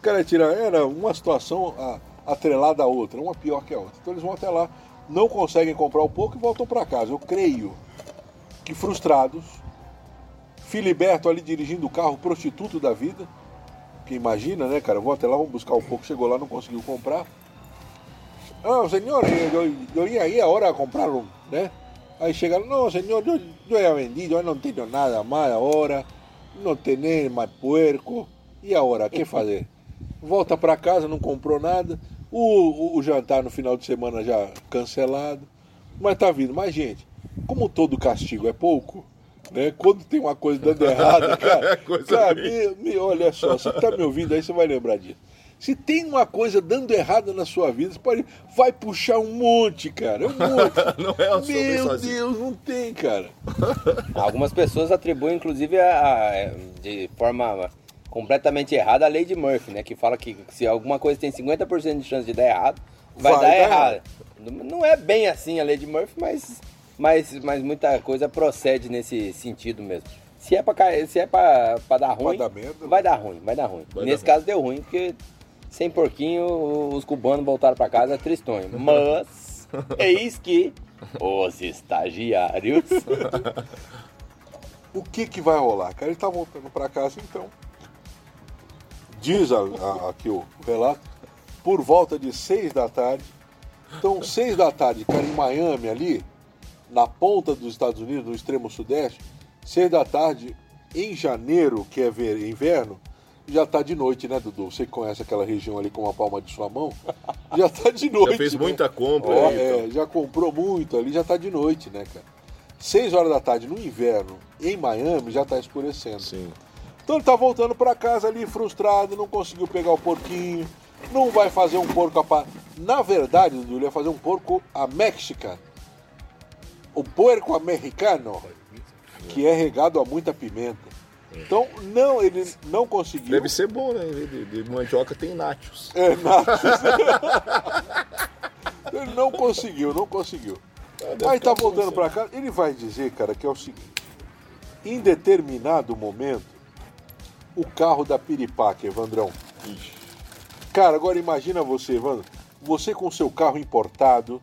Os caras tiram, era uma situação a- atrelada à outra, uma pior que a outra. Então eles vão até lá, não conseguem comprar o porco e voltam para casa. Eu creio que frustrados, Filiberto ali dirigindo o carro prostituto da vida, que imagina, né, cara? Vou até lá, vou buscar o porco, chegou lá, não conseguiu comprar. Ah, senhor, eu, eu ia aí agora a comprá-lo, né? Aí chegaram, não, senhor, eu, eu já vendido, eu não tenho nada mais agora, não tenho mais puerco. E agora, o que fazer? Volta para casa, não comprou nada. O, o, o jantar no final de semana já cancelado. Mas tá vindo. Mas, gente, como todo castigo é pouco, né? Quando tem uma coisa dando errado, cara, Coisa cara me, me- olha só, você tá me ouvindo aí, você vai lembrar disso. Se tem uma coisa dando errado na sua vida, você pode, vai puxar um monte, cara. Um monte. Não é vez Meu. Deus, não tem, cara. Algumas pessoas atribuem, inclusive, a, a- de forma completamente errada a lei de Murphy, né? Que fala que se alguma coisa tem 50% de chance de dar errado, vai, Vai dar, dar errado. Não é bem assim a lei de Murphy, mas, mas, mas muita coisa procede nesse sentido mesmo. Se é pra, se é pra, pra dar ruim, dar merda, vai dar ruim, vai dar ruim. Vai Nesse dar caso deu ruim, porque sem porquinho os cubanos voltaram pra casa tristonho. Mas eis que os estagiários O que que vai rolar? Cara, ele tá voltando para casa então. Diz a- a- aqui o relato, por volta de seis da tarde. Então, seis da tarde, cara, em Miami ali, na ponta dos Estados Unidos, no extremo sudeste, seis da tarde, em janeiro, que é ver- inverno, já tá de noite, né, Dudu? Você que conhece aquela região ali com a palma de sua mão, já tá de noite. Já fez né? muita compra Ó, aí, é, então. já comprou muito ali, já tá de noite, né, cara? 6 horas da tarde no inverno, em Miami, já tá escurecendo. Sim. Então ele tá voltando pra casa ali frustrado, não conseguiu pegar o porquinho, não vai fazer um porco a pa... Na verdade, Dudu, ele ia fazer um porco a Mexican. O porco americano, que é regado a muita pimenta. Então, não, ele não conseguiu. Deve ser bom, né? De, de mandioca tem nachos. É, nada. ele não conseguiu, não conseguiu. Aí tá voltando pra cá, ele vai dizer, cara, que é o seguinte: em determinado momento, o carro da Piripaque, Evandrão. Cara, agora imagina você, Evandro, você com seu carro importado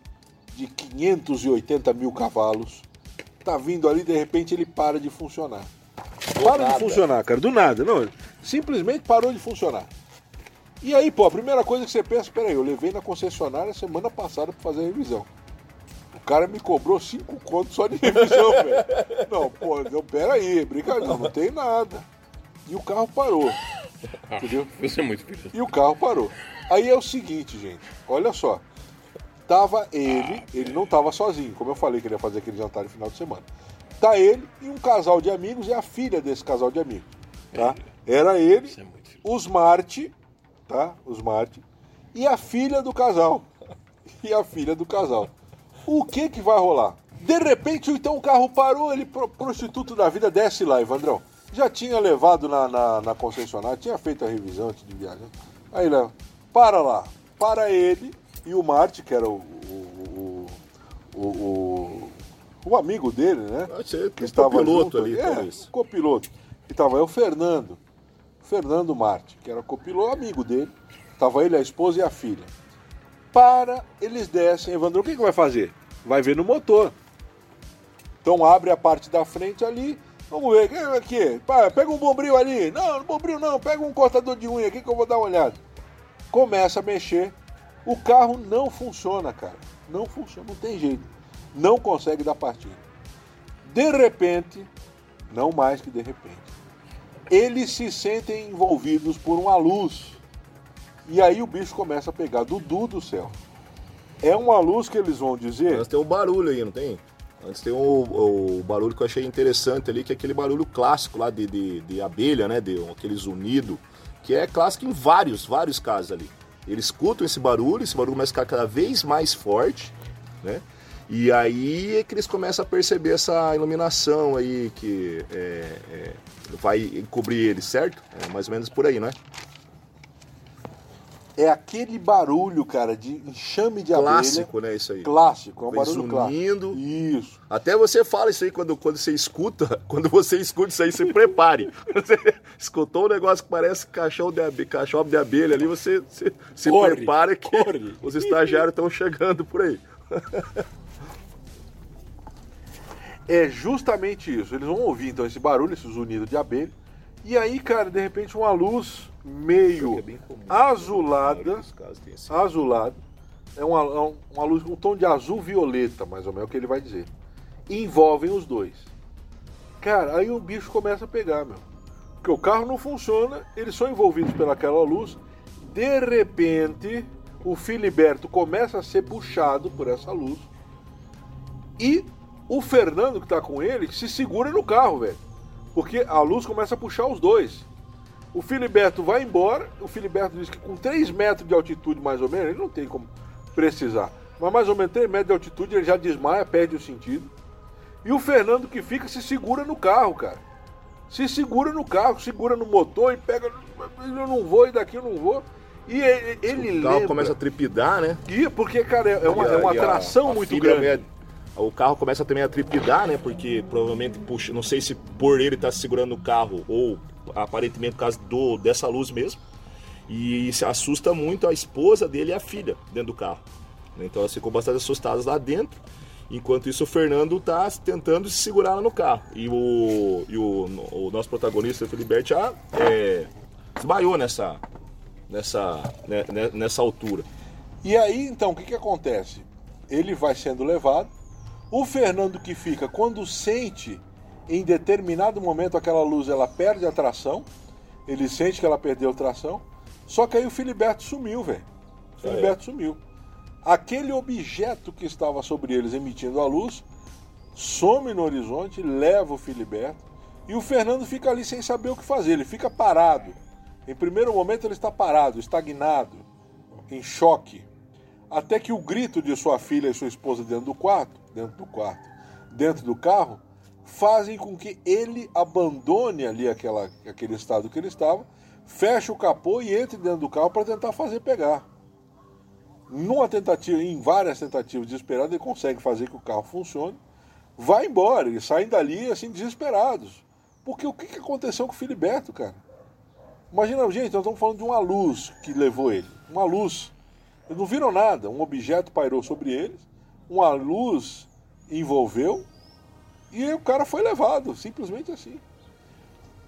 de 580 mil cavalos, tá vindo ali, de repente ele para de funcionar. Para de nada. funcionar, cara, do nada, não. Simplesmente parou de funcionar. E aí, pô, a primeira coisa que você pensa, peraí, eu levei na concessionária semana passada pra fazer a revisão. O cara me cobrou cinco contos só de revisão, velho. Não, pô, não, peraí, brincadeira, não tem nada. E o carro parou. Entendeu? Você é muito filho. E o carro parou. Aí é o seguinte, gente, olha só. Tava ele, ele não tava sozinho, como eu falei que ele ia fazer aquele jantar no final de semana. Tá ele e um casal de amigos e a filha desse casal de amigos. Tá? Era ele, Isso é difícil. os Marte, tá? Os Marte, e a filha do casal. E a filha do casal. O que que vai rolar? De repente, então o carro parou, ele, pro- prostituto da vida, desce lá, Evandrão. Já tinha levado na, na, na concessionária, tinha feito a revisão antes de viajar. Aí ele, para lá, para ele e o Marte, que era o, o, o, o, o- amigo dele, né? Pode ser que estava copiloto junto, ali, é, talvez. o copiloto. E tava aí o Fernando, Fernando Marte, que era copiloto amigo dele. Tava ele, a esposa e a filha. Para, eles descem. Evandro, o que, que vai fazer? Vai ver no motor. Então abre a parte da frente ali. Vamos ver, é aqui? Pega um bombril ali. Não, bombril não, pega um cortador de unha aqui que eu vou dar uma olhada. Começa a mexer. O carro não funciona, cara. Não funciona, não tem jeito. Não consegue dar partida. De repente, não mais que de repente, eles se sentem envolvidos por uma luz. E aí o bicho começa a pegar. Dudu do céu. É uma luz que eles vão dizer. Antes tem um barulho aí, não tem? Antes tem o, o barulho que eu achei interessante ali, que é aquele barulho clássico lá de, de, de abelha, né? De aquele zunido, que é clássico em vários, vários casos ali. Eles escutam esse barulho, esse barulho começa a ficar cada vez mais forte, né? E aí é que eles começam a perceber essa iluminação aí que é, é, vai cobrir eles, certo? É mais ou menos por aí, né? É aquele barulho, cara, de enxame de abelha. Clássico, né? Isso aí. Clássico, é um barulho zunindo. clássico. Isso. Até você fala isso aí quando, quando você escuta. Quando você escuta isso aí, você prepare. Você escutou um negócio que parece cachorro de abelha, cachorro de abelha ali, você se, se Corre, prepara que corre. os estagiários estão chegando por aí. É justamente isso. Eles vão ouvir então esse barulho, esse zunido de abelha. E aí, cara, de repente uma luz meio É azulada, esse- azulada, é uma, é um- uma luz com um tom de azul violeta, mais ou menos, é o que ele vai dizer. Envolvem os dois. Cara, aí o bicho começa a pegar, meu. Porque o carro não funciona, eles são envolvidos pelaquela luz. De repente, o Filiberto começa a ser puxado por essa luz. E o Fernando, que tá com ele, se segura no carro, velho. Porque a luz começa a puxar os dois. O Filiberto vai embora. O Filiberto diz que com 3 metros de altitude, mais ou menos, ele não tem como precisar. Mas mais ou menos 3 metros de altitude, ele já desmaia, perde o sentido. E o Fernando que fica se segura no carro, cara. Se segura no carro, segura no motor e pega. Eu não vou e daqui eu não vou. E ele, ele o carro lembra. começa a trepidar, né? E porque, cara, é uma, a- é uma e a- atração a muito grande. é- o carro começa também a trepidar, né? Porque provavelmente, puxa, não sei se por ele estar segurando o carro ou aparentemente por causa do, dessa luz mesmo. E se assusta muito a esposa dele e a filha dentro do carro. Então elas ficam bastante assustadas lá dentro. Enquanto isso, o Fernando tá tentando se segurar lá no carro. E o, e o, o nosso protagonista, o Feliberto, já é, desmaiou nessa, nessa, né, né, nessa altura. E aí, então, o que, que acontece? Ele vai sendo levado. O Fernando que fica, quando sente em determinado momento aquela luz, ela perde a tração. Ele sente que ela perdeu a tração. Só que aí o Filiberto sumiu, velho. É? Filiberto sumiu. Aquele objeto que estava sobre eles emitindo a luz some no horizonte, leva o Filiberto. E o Fernando fica ali sem saber o que fazer. Ele fica parado. Em primeiro momento ele está parado, estagnado, em choque. Até que o grito de sua filha e sua esposa dentro do quarto, dentro do quarto, dentro do carro, fazem com que ele abandone ali aquela, aquele estado que ele estava, feche o capô e entre dentro do carro para tentar fazer pegar. Numa tentativa, em várias tentativas desesperadas, ele consegue fazer que o carro funcione, vai embora, eles saem dali assim desesperados. Porque o que que aconteceu com o Filiberto, cara? Imagina, gente, nós estamos falando de uma luz que levou ele. Uma luz. Eles não viram nada. Um objeto pairou sobre eles, uma luz envolveu e o cara foi levado, simplesmente assim.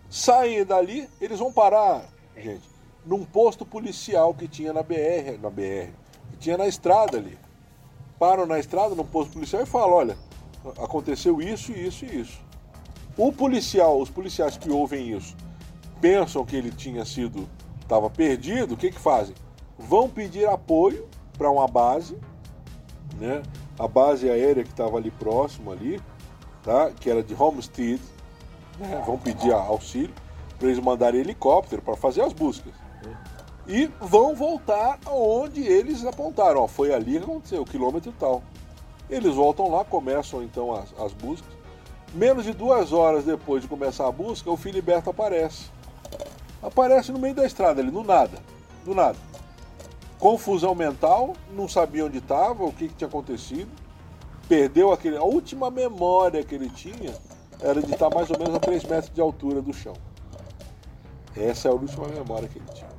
Saem dali, eles vão parar, gente, num posto policial que tinha na BR, na BR, que tinha na estrada ali. Param na estrada, num posto policial e falam, olha, aconteceu isso, isso e isso. O policial, os policiais que ouvem isso, pensam que ele tinha sido, estava perdido, o que que fazem? Vão pedir apoio para uma base né? A base aérea que estava ali próximo ali, tá? Que era de Homestead, né? Vão pedir auxílio para eles mandarem helicóptero para fazer as buscas. E vão voltar aonde eles apontaram. Ó, foi ali que aconteceu, o quilômetro tal. Eles voltam lá, começam então as, as buscas. Menos de duas horas depois de começar a busca, o Filiberto aparece. Aparece no meio da estrada, ali, no nada. Do nada. Confusão mental, não sabia onde estava, o que, que tinha acontecido. Perdeu aquele. A última memória que ele tinha era de estar mais ou menos a 3 metros de altura do chão. Essa é a última memória que ele tinha.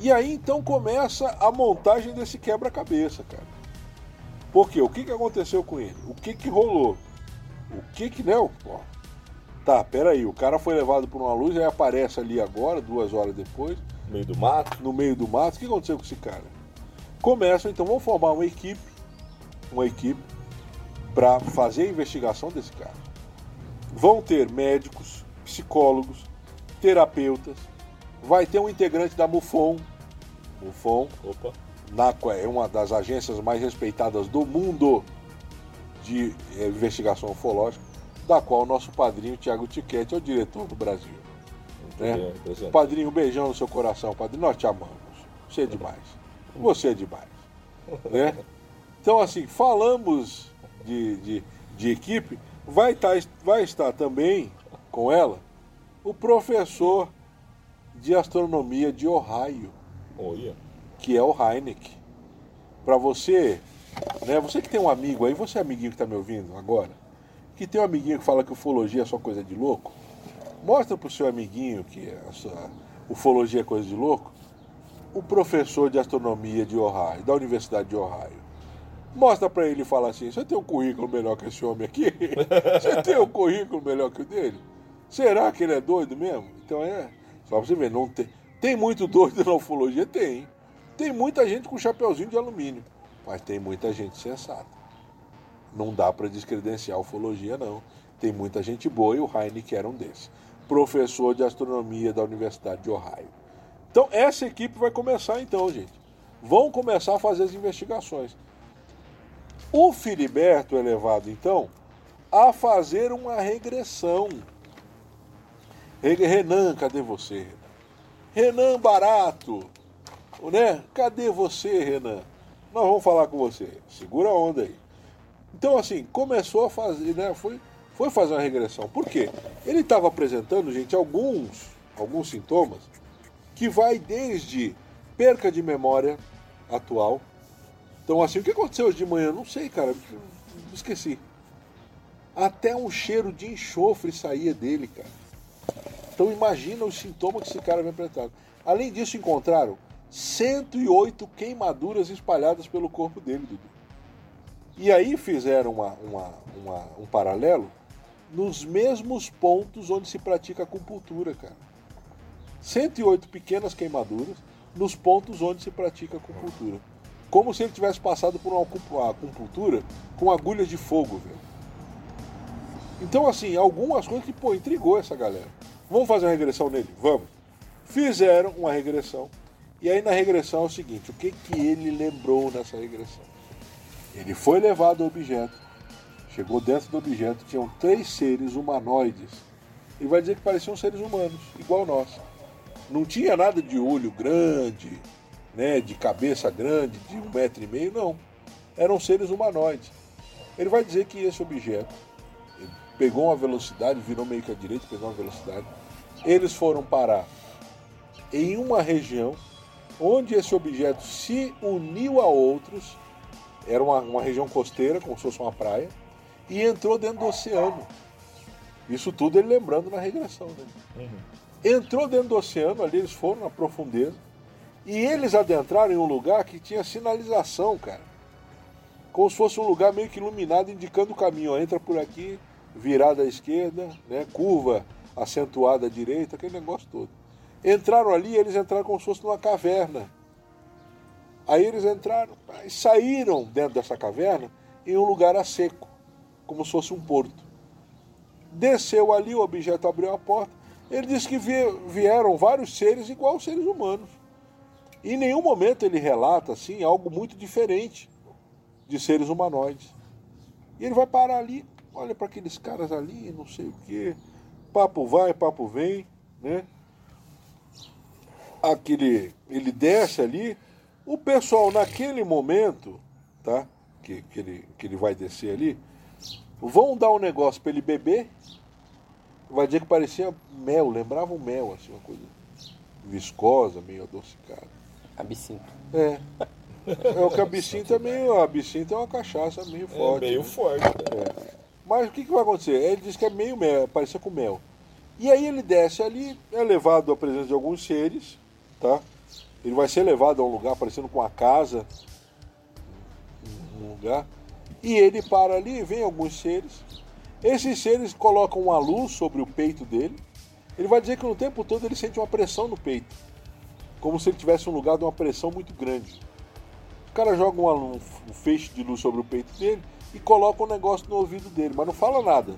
E aí então começa a montagem desse quebra-cabeça, cara. Porque o que, que aconteceu com ele? O que que rolou? O que que, né? Ó, tá, peraí, o cara foi levado por uma luz, aí aparece ali agora, duas horas depois, No meio do mato. no meio do mato. O que aconteceu com esse cara? Começam então, vão formar uma equipe, uma equipe para fazer a investigação desse cara. Vão ter médicos, psicólogos, terapeutas, vai ter um integrante da MUFON, MUFON, Opa. NACO é uma das agências mais respeitadas do mundo de eh, investigação ufológica, da qual o nosso padrinho Tiago Tiquete é o diretor do Brasil. né? bem. Padrinho, um beijão no seu coração, padrinho. Nós te amamos. Você é demais. Você é demais. Né? Então, assim, falamos de, de, de equipe, vai, tá, vai estar também com ela o professor de astronomia de Ohio Olha. que é o Heineck. Para você, né, você que tem um amigo aí, você é amiguinho que está me ouvindo agora, que tem um amiguinho que fala que ufologia é só coisa de louco, mostra pro seu amiguinho que a sua ufologia é coisa de louco, o professor de astronomia de Ohio, da Universidade de Ohio. Mostra para ele e fala assim: você tem um currículo melhor que esse homem aqui? Você tem um currículo melhor que o dele? Será que ele é doido mesmo? Então é. Só pra você ver, não tem. Tem muito doido na ufologia? Tem. Tem muita gente com chapeuzinho de alumínio. Mas tem muita gente sensata. Não dá para descredenciar a ufologia, não. Tem muita gente boa e o Heineken era um desses. Professor de astronomia da Universidade de Ohio. Então, essa equipe vai começar então, gente. Vão começar a fazer as investigações. O Filiberto é levado, então, a fazer uma regressão. Re- Renan, cadê você? Renan Barato, né? Cadê você, Renan? Nós vamos falar com você. Segura a onda aí. Então, assim, começou a fazer, né? Foi, foi fazer uma regressão. Por quê? Ele estava apresentando, gente, alguns, alguns sintomas que vai desde perca de memória atual. Então, assim, o que aconteceu hoje de manhã? Não sei, cara. Esqueci. Até um cheiro de enxofre saía dele, cara. Então imagina os sintomas que esse cara vem apresentando. Além disso, encontraram 108 queimaduras espalhadas pelo corpo dele, Dudu. E aí fizeram uma, uma- uma- um paralelo nos mesmos pontos onde se pratica acupuntura, cara. 108 pequenas queimaduras nos pontos onde se pratica acupuntura. Como se ele tivesse passado por uma acupu- acupuntura com agulhas de fogo, velho. Então, assim, algumas coisas que, pô, intrigou essa galera. Vamos fazer uma regressão nele? Vamos. Fizeram uma regressão. E aí na regressão é o seguinte, o que, que ele lembrou nessa regressão? Ele foi levado ao objeto, chegou dentro do objeto, tinham três seres humanoides. E vai dizer que pareciam seres humanos, igual nós. Não tinha nada de olho grande, né, de cabeça grande, de um metro e meio, não. Eram seres humanoides. Ele vai dizer que esse objeto pegou uma velocidade, virou meio que à direita, pegou uma velocidade. Eles foram parar em uma região onde esse objeto se uniu a outros, era uma, uma região costeira, como se fosse uma praia, e entrou dentro do oceano. Isso tudo ele lembrando na regressão dele. Entrou dentro do oceano, ali eles foram na profundeza, e eles adentraram em um lugar que tinha sinalização, cara. Como se fosse um lugar meio que iluminado, indicando o caminho. Entra por aqui, virada à esquerda, né, curva acentuada à direita, aquele negócio todo. Entraram ali, eles entraram como se fosse numa caverna. Aí eles entraram e saíram dentro dessa caverna em um lugar a seco, como se fosse um porto. Desceu ali, o objeto abriu a porta. Ele disse que vie- vieram vários seres igual aos seres humanos. Em nenhum momento ele relata assim algo muito diferente de seres humanoides. E ele vai parar ali, olha para aqueles caras ali, não sei o quê. Papo vai, papo vem, né? Aquele, ele desce ali. O pessoal naquele momento, tá? Que, que, ele, que ele vai descer ali, vão dar um negócio para ele beber. Vai dizer que parecia mel, lembrava um mel, assim, uma coisa viscosa, meio adocicada. Absinto. É. É o que a absinto é meio. A absinto é uma cachaça meio É forte. meio né? forte. né? Mas o que, que vai acontecer? Ele diz que é meio mel, parecia com mel. E aí ele desce ali, é levado à presença de alguns seres, tá? Ele vai ser levado a um lugar parecendo com uma casa, um lugar. E ele para ali, vem alguns seres. Esses seres colocam uma luz sobre o peito dele. Ele vai dizer que no tempo todo ele sente uma pressão no peito, como se ele tivesse um lugar de uma pressão muito grande. O cara joga um, um feixe de luz sobre o peito dele e coloca um negócio no ouvido dele, mas não fala nada.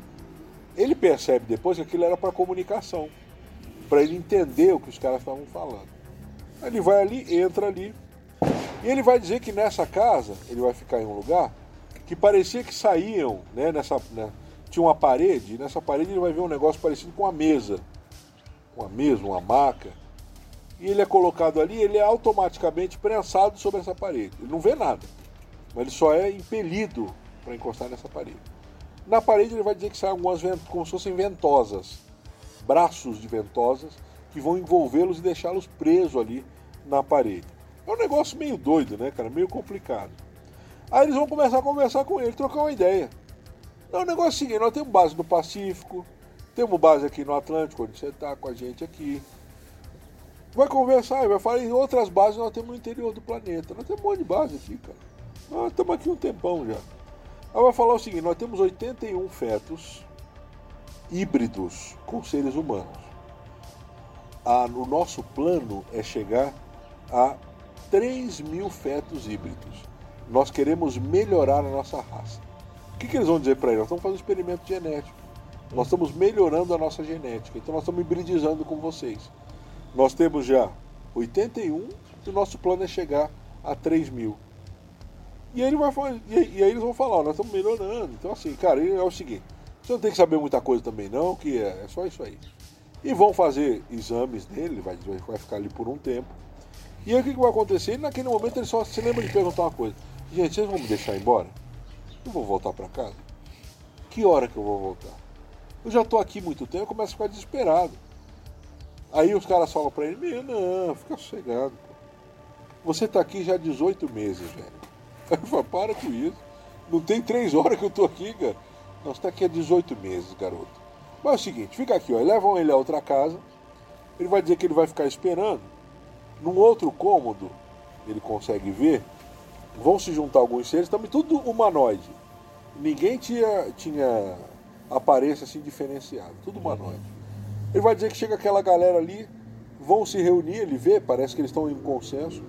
Ele percebe depois que aquilo era para comunicação, para ele entender o que os caras estavam falando. Ele vai ali, entra ali, e ele vai dizer que nessa casa, ele vai ficar em um lugar que parecia que saíam, né, nessa, né, tinha uma parede, e nessa parede ele vai ver um negócio parecido com uma mesa, uma mesa, uma maca, e ele é colocado ali, ele é automaticamente prensado sobre essa parede. Ele não vê nada, mas ele só é impelido para encostar nessa parede. Na parede ele vai dizer que saem algumas como se fossem ventosas, braços de ventosas que vão envolvê-los e deixá-los presos ali na parede. É um negócio meio doido, né, cara? Meio complicado. Aí eles vão começar a conversar com ele, trocar uma ideia. Não, o negócio é seguinte, nós temos base no Pacífico, temos base aqui no Atlântico, onde você está com a gente aqui. Vai conversar, vai falar em outras bases nós temos no interior do planeta. Nós temos um monte de base aqui, cara. Nós estamos aqui um tempão já. Aí vai falar o seguinte, nós temos 81 fetos híbridos com seres humanos. Ah, nosso plano é chegar a 3 mil fetos híbridos. Nós queremos melhorar a nossa raça. O que, que eles vão dizer para ele? Nós estamos fazendo um experimento genético. Nós estamos melhorando a nossa genética. Então nós estamos hibridizando com vocês. Nós temos já 81 e o nosso plano é chegar a 3 mil. E aí, ele vai, e aí- eles vão falar, ó, nós estamos melhorando. Então assim, cara, é o seguinte, você não tem que saber muita coisa também não, que é, é só isso aí. E vão fazer exames nele, ele vai, vai ficar ali por um tempo. E aí o que, que vai acontecer? E naquele momento ele só se lembra de perguntar uma coisa. Gente, vocês vão me deixar embora? Eu vou voltar para casa? Que hora que eu vou voltar? Eu já tô aqui muito tempo, eu começo a ficar desesperado. Aí os caras falam pra ele, meu, não, fica sossegado. Você tá aqui já há 18 meses, velho. Aí eu falo, para com isso. Não tem três horas que eu tô aqui, cara. Não, você tá aqui há 18 meses, garoto. Mas é o seguinte, fica aqui, ó. Levam ele a outra casa. Ele vai dizer que ele vai ficar esperando. Num outro cômodo, ele consegue ver, vão se juntar alguns seres, também tudo humanoide. Ninguém tinha, tinha aparência assim diferenciada, tudo humanoide. Ele vai dizer que chega aquela galera ali, vão se reunir, ele vê, parece que eles estão em consenso.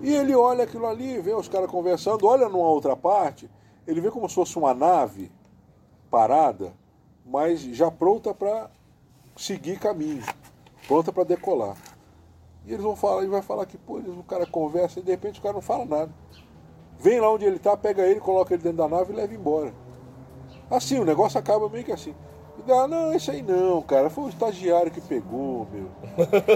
E ele olha aquilo ali, vê os caras conversando, olha numa outra parte, ele vê como se fosse uma nave parada, mas já pronta para seguir caminho, pronta para decolar. E eles vão falar, ele vai falar que, pô, eles- o cara conversa e de repente o cara não fala nada. Vem lá onde ele tá, pega ele, coloca ele dentro da nave e leva embora. Assim, o negócio acaba meio que assim. Ah, não, esse aí não, cara. Foi o estagiário que pegou, meu.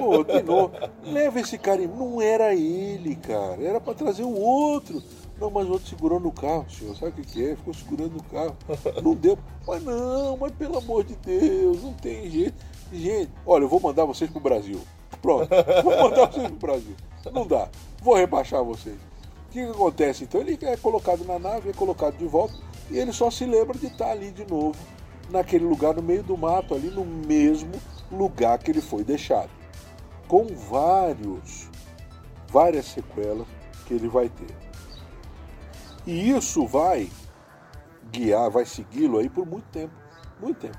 Pô, de novo. Leva esse cara. em- Não era ele, cara. Era pra trazer o outro. Não, mas o outro segurou no carro, senhor. Sabe o que, que é? Ficou segurando no carro. Não deu. Mas não, mas pelo amor de Deus, não tem jeito. Gente, olha, eu vou mandar vocês pro Brasil. Pronto, vou mandar vocês pro Brasil. Não dá. Vou rebaixar vocês. O que, que acontece? Então ele é colocado na nave, é colocado de volta, e ele só se lembra de estar ali de novo, naquele lugar no meio do mato, ali no mesmo lugar que ele foi deixado. Com vários, várias sequelas que ele vai ter. E isso vai guiar, vai segui-lo aí por muito tempo. Muito tempo.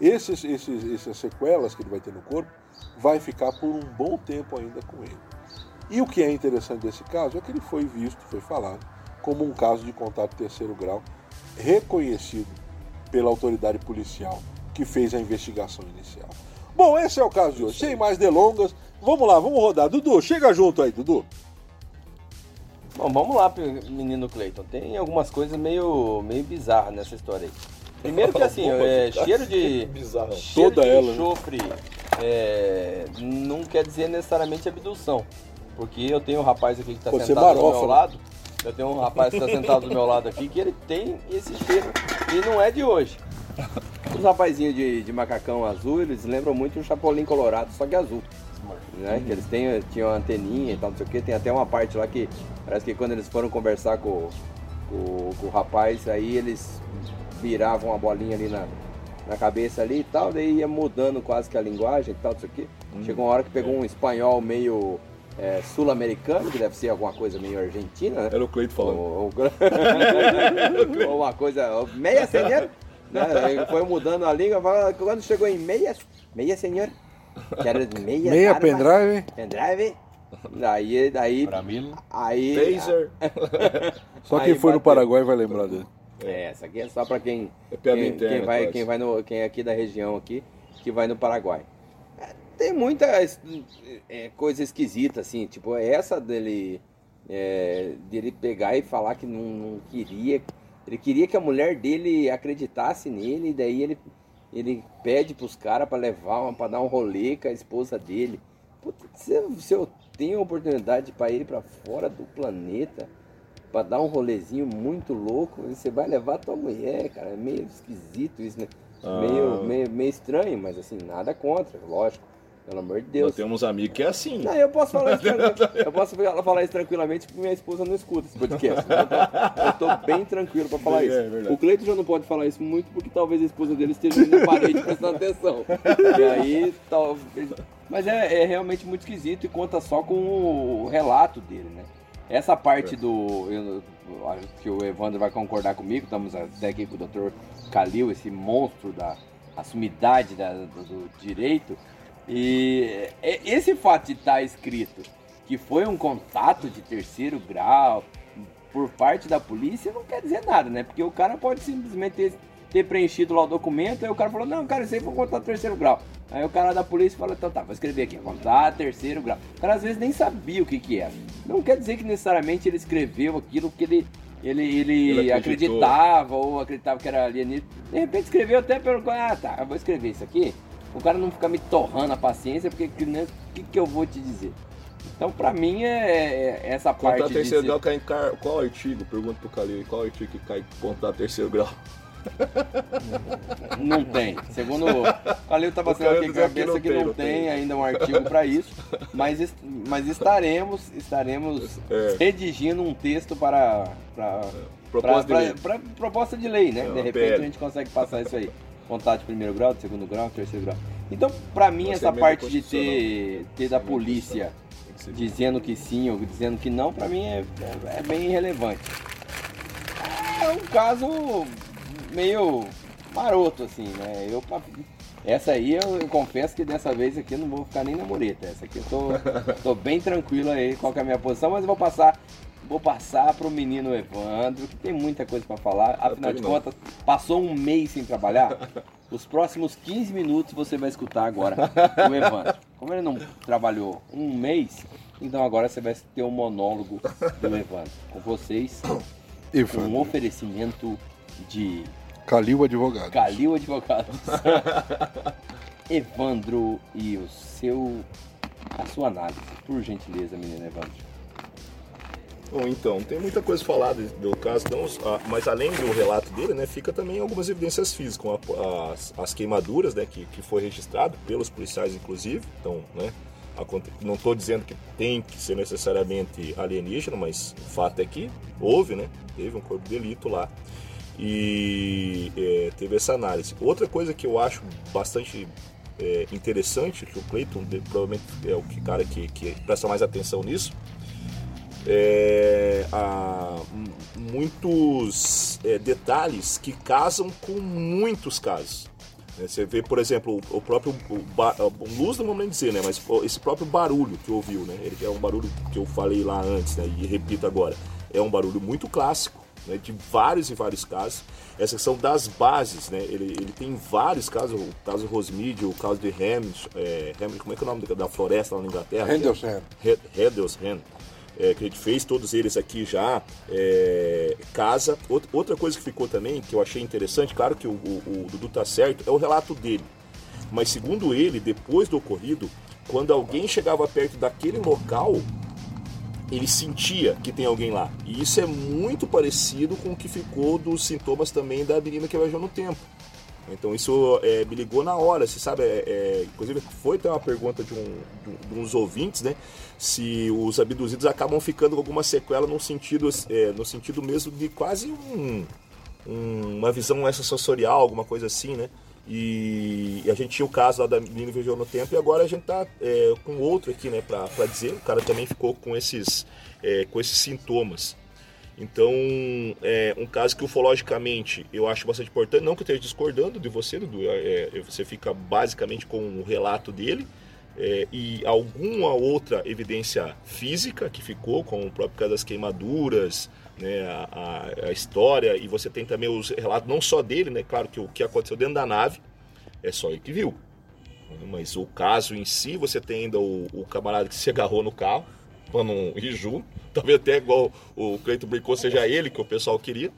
Esses, esses, essas sequelas que ele vai ter no corpo vai ficar por um bom tempo ainda com ele. E o que é interessante desse caso é que ele foi visto, foi falado, como um caso de contato terceiro grau, reconhecido pela autoridade policial que fez a investigação inicial. Bom, esse é o caso de hoje. Sem mais delongas, vamos lá, vamos rodar. Dudu, chega junto aí, Dudu. Bom, vamos lá, menino Cleiton. Tem algumas coisas meio, meio bizarras nessa história aí. Primeiro que assim, é, cheiro de. Bizarro. Cheiro Toda de ela, né? enxofre é, não quer dizer necessariamente abdução. Porque eu tenho um rapaz aqui que está sentado do marofa, meu né? Eu tenho um rapaz que está sentado do meu lado aqui que ele tem esse cheiro e não é de hoje. Os rapazinhos de, de macacão azul, eles lembram muito um Chapolin Colorado, só que azul. Né? Que eles têm, tinham anteninha e tal, não sei o que. Tem até uma parte lá que parece que quando eles foram conversar com, com, com o rapaz, aí eles viravam a bolinha ali na, na cabeça ali e tal, daí ia mudando quase que a linguagem e tal, não sei o que. Chegou uma hora que pegou um espanhol meio é, sul-americano, que deve ser alguma coisa meio argentina, né? Era o Cleito falando. Ou, ou- ou uma coisa, meia senhor, né? Foi mudando a língua, quando chegou em meia, meia senhor, quero meia Meia armas, pendrive. pendrive, aí, daí, Pra mim, aí, Taser. Só Aí quem foi no bateu. Paraguai vai lembrar dele. É, essa aqui é só pra quem, É piada quem, interna, quem vai, quase. quem vai no, quem é aqui da região aqui, que vai no Paraguai. É, Tem muita é, coisa esquisita, assim, tipo, essa dele, é, dele pegar e falar que não, não queria, ele queria que a mulher dele acreditasse nele, e daí ele, ele pede pros caras pra levar, uma- pra dar um rolê com a esposa dele. Puta, se, eu- se eu tenho a oportunidade para ir pra fora do planeta, pra dar um rolezinho muito louco, você vai levar tua mulher, cara. É meio esquisito isso, né? Ah. Meio, meio, meio estranho, mas assim, nada contra, lógico. Pelo amor de Deus. Nós temos amigos que é assim. Não, eu posso falar isso, eu posso falar isso tranquilamente porque minha esposa não escuta esse podcast. Eu tô, eu tô bem tranquilo pra falar É, isso. é o Cleito já não pode falar isso muito porque talvez a esposa dele esteja na parede prestando atenção. E aí, tal, mas é, é realmente muito esquisito e conta só com o relato dele, né? Essa parte do. Eu, acho que o Evandro vai concordar comigo, estamos até aqui com o Dr. Calil, esse monstro da a sumidade da- do, do direito. E é- esse fato de estar escrito que foi um contato de terceiro grau por parte da polícia não quer dizer nada, né? Porque o cara pode simplesmente ter, ter preenchido lá o documento, aí o cara falou, não, cara, isso aí foi um contato terceiro grau. Aí o cara da polícia falou, então tá, vou escrever aqui, contato terceiro grau. O cara às vezes nem sabia o que que era. Não quer dizer que necessariamente ele escreveu aquilo que ele, ele, ele, Ele acreditava ou acreditava que era alienígena. De repente escreveu até pelo, ah tá, eu vou escrever isso aqui. O cara não fica me torrando a paciência, porque que- o que, que eu vou te dizer? Então, pra mim, é, é essa Contar parte de terceiro ser- grau cai em car... qual artigo? Pergunta pro Calil, qual artigo que cai contar terceiro grau? Não tem. Segundo o Calil tá passando aqui diz a que cabeça não que tem, não tem tem. ainda um artigo para isso, mas, mas estaremos, estaremos É. redigindo um texto para, para, Proposta para- de lei. para- para proposta de lei, né? É, de repente PL. a gente consegue passar isso aí. Contato de primeiro grau, de segundo grau, de terceiro grau. Então, para mim, essa parte de ter, ter da polícia dizendo que sim ou dizendo que não, pra mim é, é bem irrelevante. É um caso meio maroto, assim, né? Eu, essa aí eu, eu confesso que dessa vez aqui eu não vou ficar nem na mureta. Essa aqui eu tô, tô bem tranquilo aí qual que é a minha posição, mas eu vou passar. Vou passar pro menino Evandro, que tem muita coisa pra falar. Afinal de contas, passou um mês sem trabalhar. Os próximos 15 minutos você vai escutar agora o Evandro. Como ele não trabalhou um mês, então agora você vai ter um monólogo do Evandro. Com vocês, um Evandro. oferecimento de Calil Advogado. Calil Advogados. Evandro e o seu. a sua análise. Por gentileza, menino Evandro. Bom, então, tem muita coisa falada do caso, ah, mas além do relato dele, né, fica também algumas evidências físicas, as, as queimaduras, né, que, que foi registrado pelos policiais, inclusive. Então, né, não estou dizendo que tem que ser necessariamente alienígena, mas o fato é que houve, né, teve um corpo de delito lá e é, teve essa análise. Outra coisa que eu acho bastante é, interessante, que o Clayton provavelmente é o cara que, que presta mais atenção nisso, é, m- muitos é, detalhes que casam com muitos casos. né? Você vê, por exemplo, o, próprio o luz não vamos nem dizer, né? Mas esse próprio barulho que ouviu, né? Ele é um barulho que eu falei lá antes, né? E repito agora, é um barulho muito clássico, né? De vários e vários casos. Essas são das bases, né? Ele, ele tem vários casos, o caso Rosmide, o caso de Hamilton, é, como é que é o nome da- da floresta lá na Inglaterra? Handelshan. Red- Hedelshen. É, que a gente fez, todos eles aqui já, é, casa. Outra, coisa que ficou também, que eu achei interessante, claro que o, o, o Dudu tá certo, é o relato dele. Mas segundo ele, depois do ocorrido, quando alguém chegava perto daquele local, ele sentia que tem alguém lá. E isso é muito parecido com o que ficou dos sintomas também da menina que viajou no tempo. Então isso é, me ligou na hora, você sabe, é, é, inclusive foi até uma pergunta de, um, de, uns ouvintes, né? Se os abduzidos acabam ficando com alguma sequela no sentido, é, no sentido mesmo de quase um, um, uma visão extrasensorial, alguma coisa assim, né? E, e, a gente tinha o caso lá da menina viajou no tempo e agora a gente tá é, com outro aqui, né, pra, pra dizer, o cara também ficou com esses, é, com esses sintomas. Então, é um caso que ufologicamente eu acho bastante importante. Não que eu esteja discordando de você, Dudu. É, é, você fica basicamente com o relato dele é, e alguma outra evidência física que ficou, como o próprio caso das queimaduras, né, a, a, história. E você tem também os relatos, não só dele, né? Claro que o que aconteceu dentro da nave é só ele que viu. Mas o caso em si, você tem ainda o, o camarada que se agarrou no carro ir junto. Talvez até igual o Cleiton brincou, seja ele que o pessoal queria.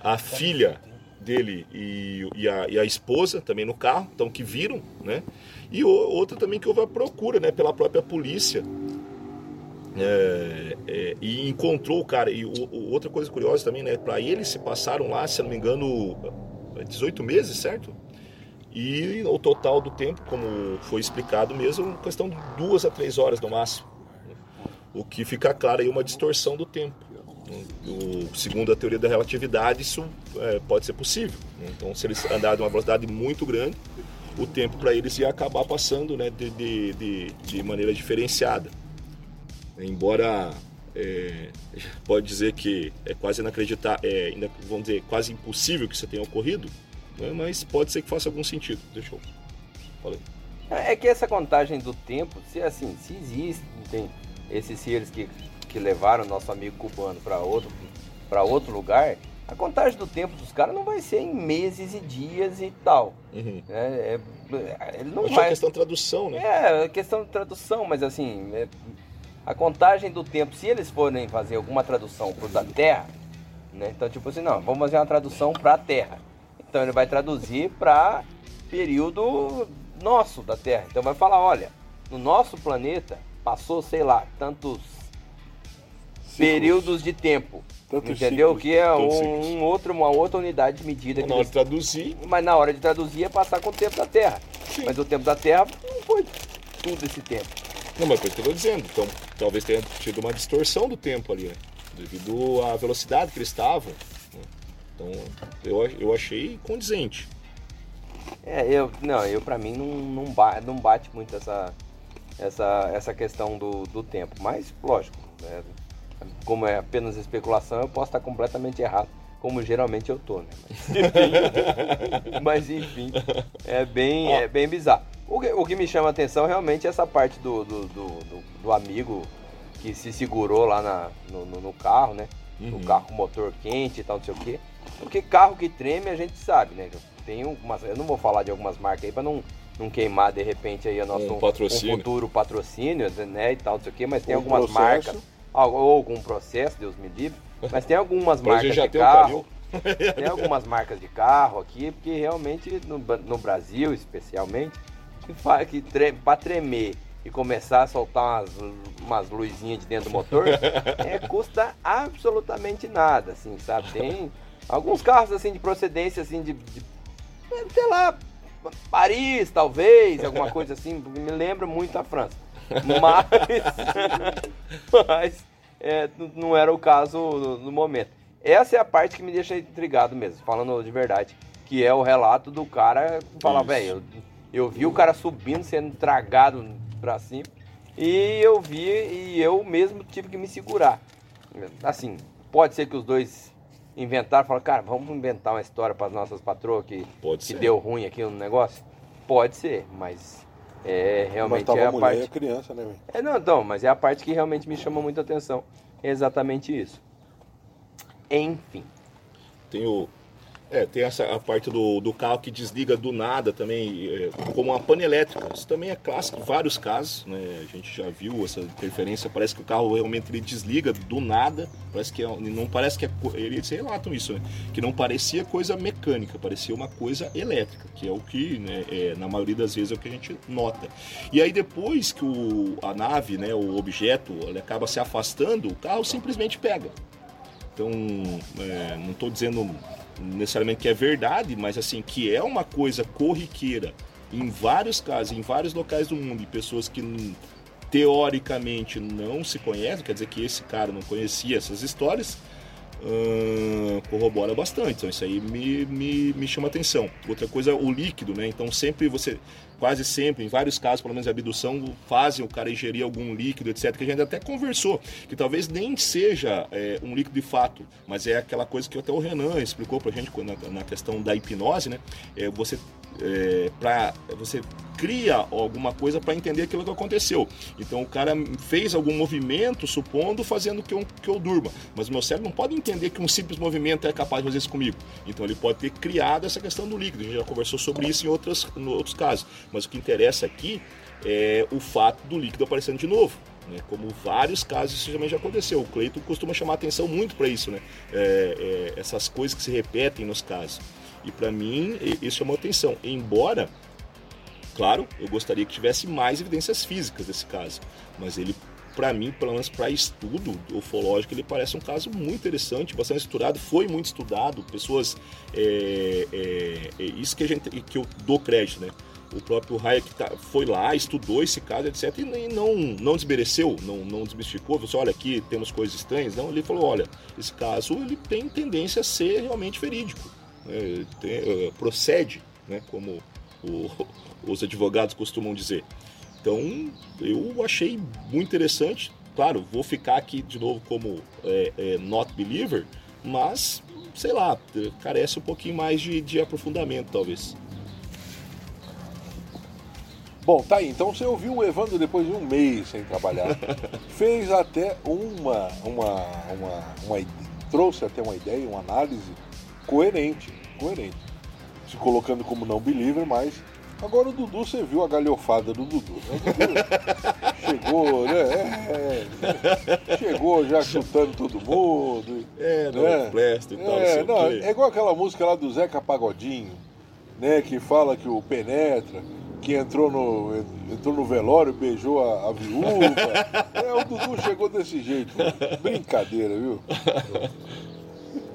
A filha dele e, e, a, e, a, esposa também no carro, então que viram, né? E o, outra também que houve a procura, né? Pela própria polícia. É, é, e encontrou o cara. E o, outra coisa curiosa também, né? Para eles se passaram lá, se não me engano, 18 meses, certo? E o total do tempo, como foi explicado mesmo, questão de duas a três horas no máximo o que fica claro aí uma distorção do tempo. O, segundo a teoria da relatividade, isso é, pode ser possível. Então, se eles andarem a uma velocidade muito grande, o tempo para eles ia acabar passando né, de, de, de, de maneira diferenciada. Embora é, pode dizer que é quase inacreditável, é, vamos dizer, quase impossível que isso tenha ocorrido, né, mas pode ser que faça algum sentido. Deixa eu. Falei. É que essa contagem do tempo, se assim, se existe, tem esses seres que, que levaram nosso amigo cubano para outro, outro lugar, a contagem do tempo dos caras não vai ser em meses e dias e tal. Uhum. É, é, ele não vai... É questão de tradução, né? É, é questão de tradução, mas assim, é, a contagem do tempo, se eles forem fazer alguma tradução para da Terra, né? Então, tipo assim, não, vamos fazer uma tradução para a Terra. Então ele vai traduzir para período nosso da Terra. Então vai falar, olha, no nosso planeta passou, sei lá, tantos Ciclos. períodos de tempo. Tantos entendeu? Ciclos. Que é um, um, outro, uma outra unidade de medida. Na hora de traduzir. Mas na hora de traduzir é passar com o tempo da Terra. Sim. Mas o tempo da Terra não foi tudo esse tempo. Não, mas é o que eu estou dizendo. Então, talvez tenha tido uma distorção do tempo ali, né? Devido à velocidade que eles estavam. Né? Então, eu, eu achei condizente. É, eu, não, eu pra mim não, não, bate, não bate muito essa, essa, essa questão do, do tempo. Mas, lógico, né? como é apenas especulação, eu posso estar completamente errado, como geralmente eu tô, né? Mas enfim, mas, enfim é, bem, é bem bizarro. O que, o que me chama a atenção realmente é essa parte do, do, do, do amigo que se segurou lá na, no, no, no carro, né? Uhum. O carro com motor quente e tal, não sei o quê. Porque carro que treme a gente sabe, né? Tem algumas, eu não vou falar de algumas marcas aí para não não queimar de repente aí o nosso um, patrocínio. um futuro patrocínio, né, e tal, não sei o quê, mas tem um algumas processo. marcas, ou algum processo, Deus me livre, mas tem algumas marcas de carro. tem algumas marcas de carro aqui, porque realmente no, no Brasil, especialmente, que, que tre para tremer e começar a soltar umas, umas luzinhas de dentro do motor, é, custa absolutamente nada, assim, sabe? Tem alguns carros assim de procedência assim de, de sei lá, Paris, talvez, alguma coisa assim, me lembra muito a França. Mas, mas é, não era o caso no, no, momento. Essa é a parte que me deixa intrigado mesmo, falando de verdade. Que é o relato do cara que fala, velho, eu, eu vi o cara subindo, sendo tragado pra cima. E eu vi e eu mesmo tive que me segurar. Assim, pode ser que os dois inventaram, falaram, cara, vamos inventar uma história para as nossas patroas que, que deu ruim aqui no negócio? Pode ser, mas é realmente mas é a, parte. a criança, né? É, não, então, mas é a parte que realmente me chama muita atenção. É exatamente isso. Enfim. Tem o, É, tem essa a parte do, do carro que desliga do nada também, é, como uma pane elétrica. Isso também é clássico em vários casos, né? A gente já viu essa interferência. Parece que o carro realmente ele desliga do nada. Parece que é, não parece que é, eles relatam isso, né? Que não parecia coisa mecânica, parecia uma coisa elétrica, que é o que, né, é, na maioria das vezes é o que a gente nota. E aí depois que o, a nave, né, o objeto, ele acaba se afastando, o carro simplesmente pega. Então, é, não estou dizendo necessariamente que é verdade, mas assim, que é uma coisa corriqueira em vários casos, em vários locais do mundo, e pessoas que teoricamente não se conhecem, quer dizer que esse cara não conhecia essas histórias, hum, corrobora bastante. Então isso aí me, me, me chama atenção. Outra coisa, o líquido, né? Então sempre você, quase sempre, em vários casos, pelo menos de abdução, fazem o cara ingerir algum líquido, etc. Que a gente até conversou, que talvez nem seja é, um líquido de fato, mas é aquela coisa que até o Renan explicou pra gente na, na questão da hipnose, né? É, você é, para você cria alguma coisa para entender aquilo que aconteceu. Então o cara fez algum movimento, supondo, fazendo que eu, que eu durma. Mas o meu cérebro não pode entender que um simples movimento é capaz de fazer isso comigo. Então ele pode ter criado essa questão do líquido. A gente já conversou sobre isso em, outras, em outros casos. Mas o que interessa aqui é o fato do líquido aparecendo de novo. Né? Como vários casos isso também já aconteceu. O Cleiton costuma chamar atenção muito para isso, né? É, é, essas coisas que se repetem nos casos. E para mim, isso chamou atenção. Embora, claro, eu gostaria que tivesse mais evidências físicas desse caso. Mas ele, para mim, pelo menos para estudo ufológico, ele parece um caso muito interessante, bastante estudado, foi muito estudado. Pessoas. É, é, é isso que, a gente, que eu dou crédito, né? o próprio Hayek tá, foi lá, estudou esse caso, etc. E não, não desmereceu, não, não desmistificou, falou assim, olha, aqui temos coisas estranhas. Não, ele falou, olha, esse caso ele tem tendência a ser realmente verídico né, tem, uh, procede, né, como o, os advogados costumam dizer. Então, eu achei muito interessante. Claro, vou ficar aqui de novo como é, é, not believer, mas, sei lá, carece um pouquinho mais de, de aprofundamento, talvez. Bom, tá aí. Então você ouviu o Evandro depois de um mês sem trabalhar. fez até uma, uma, uma, uma, trouxe até uma ideia, uma análise coerente, coerente. Se colocando como não believer, mas agora o Dudu, você viu a galhofada do Dudu. Né? Dudu chegou, né? É, é, chegou já chutando todo mundo. É, não, né? e tal. É, não, é igual aquela música lá do Zeca Pagodinho, né? Que fala que o Penetra que entrou no, entrou no velório, beijou a, a viúva. É, o Dudu chegou desse jeito. Brincadeira, viu?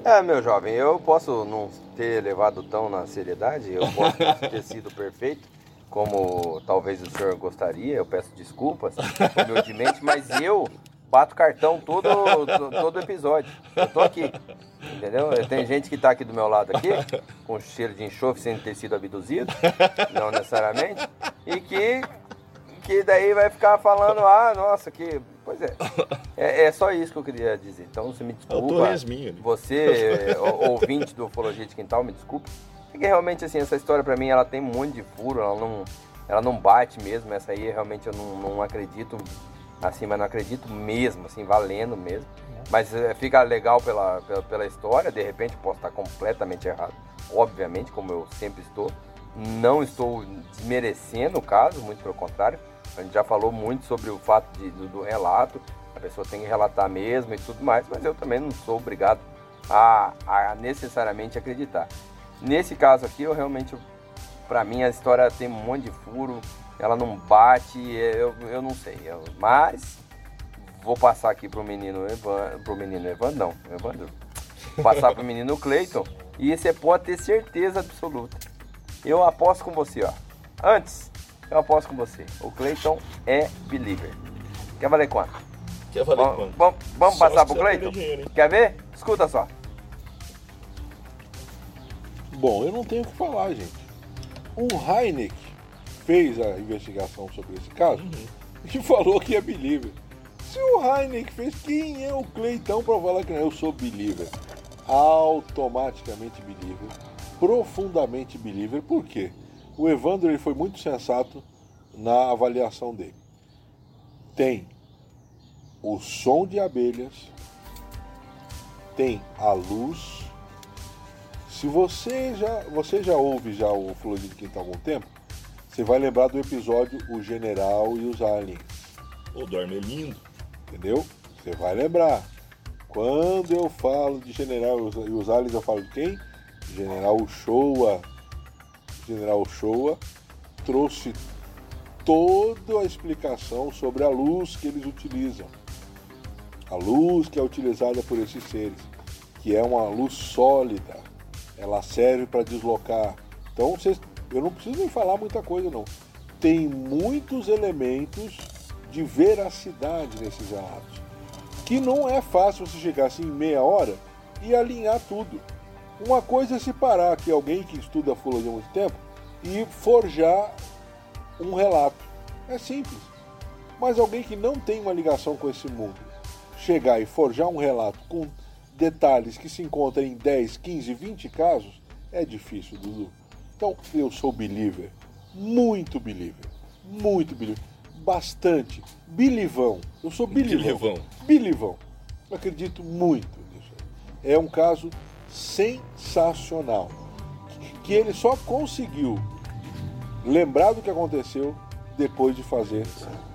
É, meu jovem, eu posso não ter levado tão na seriedade, eu posso ter sido perfeito, como talvez o senhor gostaria, eu peço desculpas, humildemente, mas eu bato cartão todo, todo episódio. Eu tô aqui. Entendeu? Tem gente que tá aqui do meu lado aqui, com cheiro de enxofre sem ter sido abduzido, não necessariamente, e que, que daí vai ficar falando, ah, nossa, que Pois é. é. é. só isso que eu queria dizer. Então você me desculpa. Né? Você, ouvinte do Ufologia de Quintal, me desculpe. Porque realmente assim, essa história para mim ela tem um monte de furo, ela não, ela não bate mesmo. Essa aí realmente eu não, não acredito, assim, mas não acredito mesmo, assim, valendo mesmo. Mas é, fica legal pela, pela, pela história, de repente posso estar completamente errado. Obviamente, como eu sempre estou. Não estou desmerecendo o caso, muito pelo contrário. A gente já falou muito sobre o fato de, do, do, relato, a pessoa tem que relatar mesmo e tudo mais, mas eu também não sou obrigado a, a necessariamente acreditar. Nesse caso aqui, eu realmente, para mim, a história tem um monte de furo, ela não bate, eu, eu não sei. Eu, mas vou passar aqui pro menino Evan, pro menino Evan, não, Evandro. Vou passar pro menino Cleiton e você pode ter certeza absoluta. Eu aposto com você, ó. Antes eu aposto com você. O Cleiton é believer. Quer valer quanto? Quer valer vamos, quanto? Vamos, vamos passar pro Cleiton? Quer ver? Escuta só. Bom, eu não tenho o que falar, gente. O Heineck fez a investigação sobre esse caso uhum. e falou que é believer. Se o Heineck fez, quem é o Cleitão para falar que não? Eu sou believer. Automaticamente believer. Profundamente believer. Por quê? O Evandro ele foi muito sensato na avaliação dele. Tem o som de abelhas, tem a luz, Se você já, você já ouve já o Florido de Quinta há algum tempo, você vai lembrar do episódio O General e os Aliens. O do Armelindo. Entendeu? Você vai lembrar. Quando eu falo de General e os Aliens, eu falo de quem? General Showa. General Showa trouxe toda a explicação sobre a luz que eles utilizam. A luz que é utilizada por esses seres, que é uma luz sólida, ela serve para deslocar. Então vocês, eu não preciso nem falar muita coisa não. Tem muitos elementos de veracidade nesses relatos, que não é fácil você chegar assim em meia hora e alinhar tudo. Uma coisa é se parar aqui alguém que estuda a ufologia há muito tempo e forjar um relato. É simples. Mas alguém que não tem uma ligação com esse mundo, chegar e forjar um relato com detalhes que se encontram em 10, 15, 20 casos, é difícil, Dudu. Então, eu sou believer. Muito believer. Muito believer. Bastante. Bilivão. Eu sou bilivão. Bilivão. Bilivão. Eu acredito muito nisso. É um caso sensacional. Que ele só conseguiu lembrar do que aconteceu depois de fazer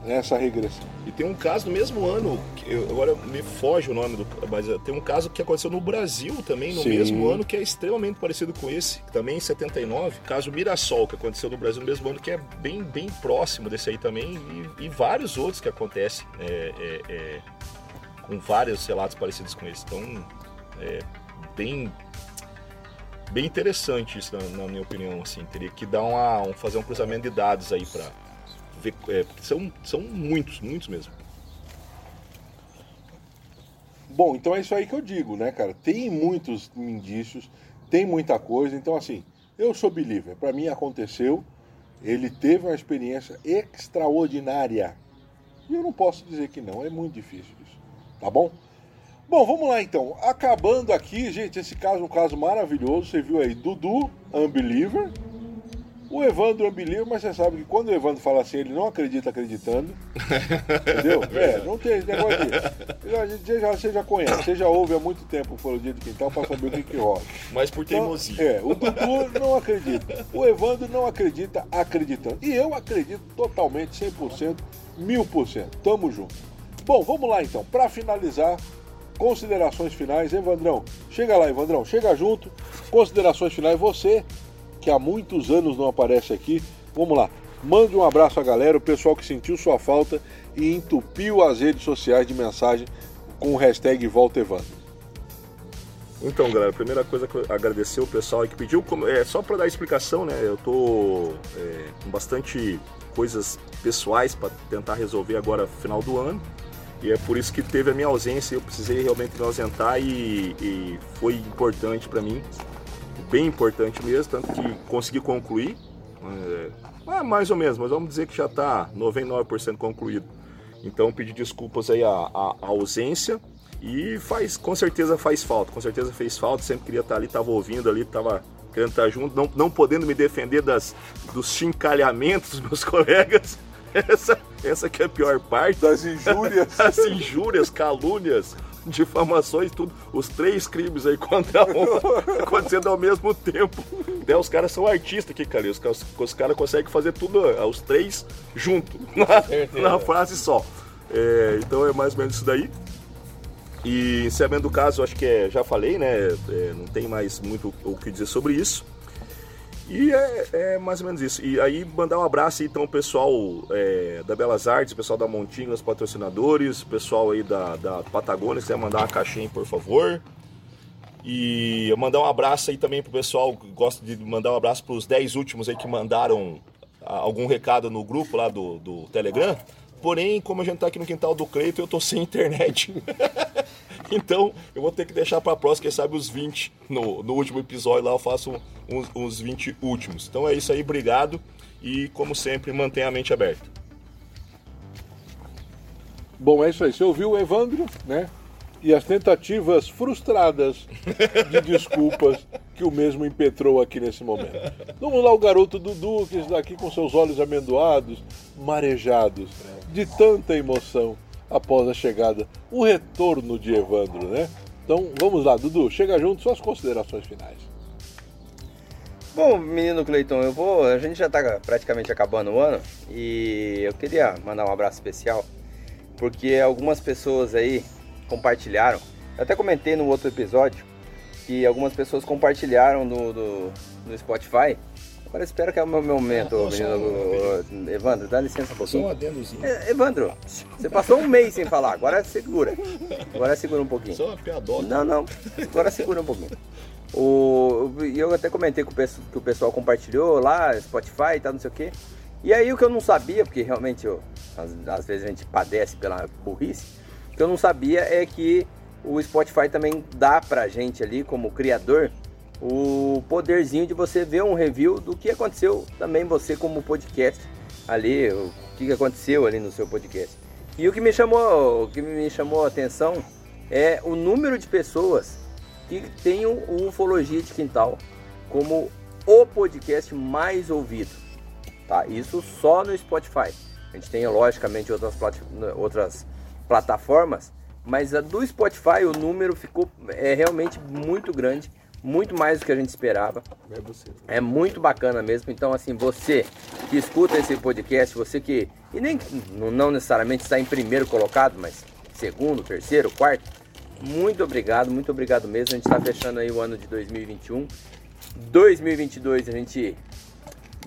essa regressão. E tem um caso no mesmo ano, que eu- agora me foge o nome do. Mas eh, tem um caso que aconteceu no Brasil também, no Sim. mesmo ano, que é extremamente parecido com esse, também em 79. Caso Mirassol, que aconteceu no Brasil no mesmo ano, que é bem, bem próximo desse aí também, e, e vários outros que acontecem é, é, é, com vários relatos parecidos com esse. Então, é bem. Bem interessante isso, na, na minha opinião. Assim, teria que dar uma, um- fazer um cruzamento de dados aí para ver. É, são, são muitos, muitos mesmo. Bom, então é isso aí que eu digo, né, cara? Tem muitos indícios, tem muita coisa. Então, assim, eu sou believer. Para mim aconteceu. Ele teve uma experiência extraordinária. E eu não posso dizer que não. É muito difícil isso. Tá bom? Bom, vamos lá então. Acabando aqui, gente, esse caso é um caso maravilhoso. Você viu aí, Dudu, Unbeliever. O Evandro Unbeliever, mas você sabe que quando o Evandro fala assim, ele não acredita acreditando. Entendeu? É, não tem esse negócio. Já- Você já, você já conhece, você já ouve há muito tempo o Fologia de Quintal para saber o que, que rola. Mas por Então, teimosia. é, o Dudu não acredita. O Evandro não acredita acreditando. E eu acredito totalmente, 100%, 1000%. Tamo junto. Bom, vamos lá então. Para finalizar, considerações finais. Evandrão, chega lá, Evandrão. Chega junto. Considerações finais. Você, que há muitos anos não aparece aqui, vamos lá. Mande um abraço à galera, o pessoal que sentiu sua falta e entupiu as redes sociais de mensagem com o hashtag Volta Evandro. Então, galera, a primeira coisa que eu agradecer o pessoal que pediu, é só para dar explicação, né? Eu tô é, com bastante coisas pessoais para tentar resolver agora final do ano. E é por isso que teve a minha ausência, eu precisei realmente me ausentar e, e foi importante para mim, bem importante mesmo, tanto que consegui concluir. É, ah, mais ou menos, mas vamos dizer que já está 99% concluído. Então pedir desculpas aí a, ausência e faz, com certeza faz falta, com certeza fez falta, sempre queria estar ali, estava ouvindo ali, estava querendo estar junto, não, não podendo me defender das, dos chincalhamentos dos meus colegas. Essa, essa que é a pior parte. Das injúrias. As injúrias, calúnias, difamações, tudo. Os três crimes aí contra um acontecendo ao mesmo tempo. Daí os caras são artistas aqui, cara. Os, caras- os caras conseguem fazer tudo, ó, os três junto, na, na frase só. É, então é mais ou menos isso daí. E encerramento do caso, acho que é, já falei, né? É, não tem mais muito o que dizer sobre isso. E é, é mais ou menos isso. E aí mandar um abraço então, pessoal é, da Belas Artes, pessoal da Montinha, os patrocinadores, pessoal aí da, da Patagônia, se quiser mandar uma caixinha, por favor. E mandar um abraço aí também pro pessoal, gosto de mandar um abraço pros 10 últimos aí que mandaram ah, algum recado no grupo lá do, do Telegram. Porém, como a gente tá aqui no quintal do Cleito, eu tô sem internet. Então, eu vou ter que deixar para próxima, quem sabe os 20. No, no último episódio lá eu faço uns, uns 20 últimos. Então é isso aí, obrigado. E como sempre, mantenha a mente aberta. Bom, é isso aí. Você ouviu o Evandro, né? E as tentativas frustradas de desculpas que o mesmo impetrou aqui nesse momento. Vamos lá, o garoto Dudu, que está aqui com seus olhos amendoados, marejados, de tanta emoção após a chegada, o retorno de Evandro, né? Então, vamos lá, Dudu, chega junto, suas considerações finais. Bom, menino Cleiton, eu vou. A gente já tá praticamente acabando o ano e eu queria mandar um abraço especial porque algumas pessoas aí compartilharam. Eu até comentei no outro episódio que algumas pessoas compartilharam no, no, no Spotify. Agora espero que é o meu momento, Ah, menino. Evandro, dá licença um Só um pouquinho. adendozinho. É, Evandro, você passou um mês sem falar, agora segura. Agora segura um pouquinho. Só uma piadota. Não, não. Agora segura um pouquinho. O, eu até comentei que o, pesso- que o pessoal compartilhou lá, Spotify e tal, não sei o quê. E aí o que eu não sabia, porque realmente eu, às, às vezes a gente padece pela burrice, o que eu não sabia é que o Spotify também dá pra gente ali, como criador, o poderzinho de você ver um review do que aconteceu também você como podcast ali, o que aconteceu ali no seu podcast. E o que me chamou, o que me chamou a atenção é o número de pessoas que tem o Ufologia de Quintal como o podcast mais ouvido. Tá? Isso só no Spotify. A gente tem, logicamente, outras, plat- outras plataformas, mas a do Spotify o número ficou é realmente muito grande, muito mais do que a gente esperava. É. É muito bacana mesmo. Então, assim, você que escuta esse podcast, você que. E nem não necessariamente está em primeiro colocado, mas segundo, terceiro, quarto. Muito obrigado, muito obrigado mesmo. A gente está fechando aí o ano de 2021. 2022 a gente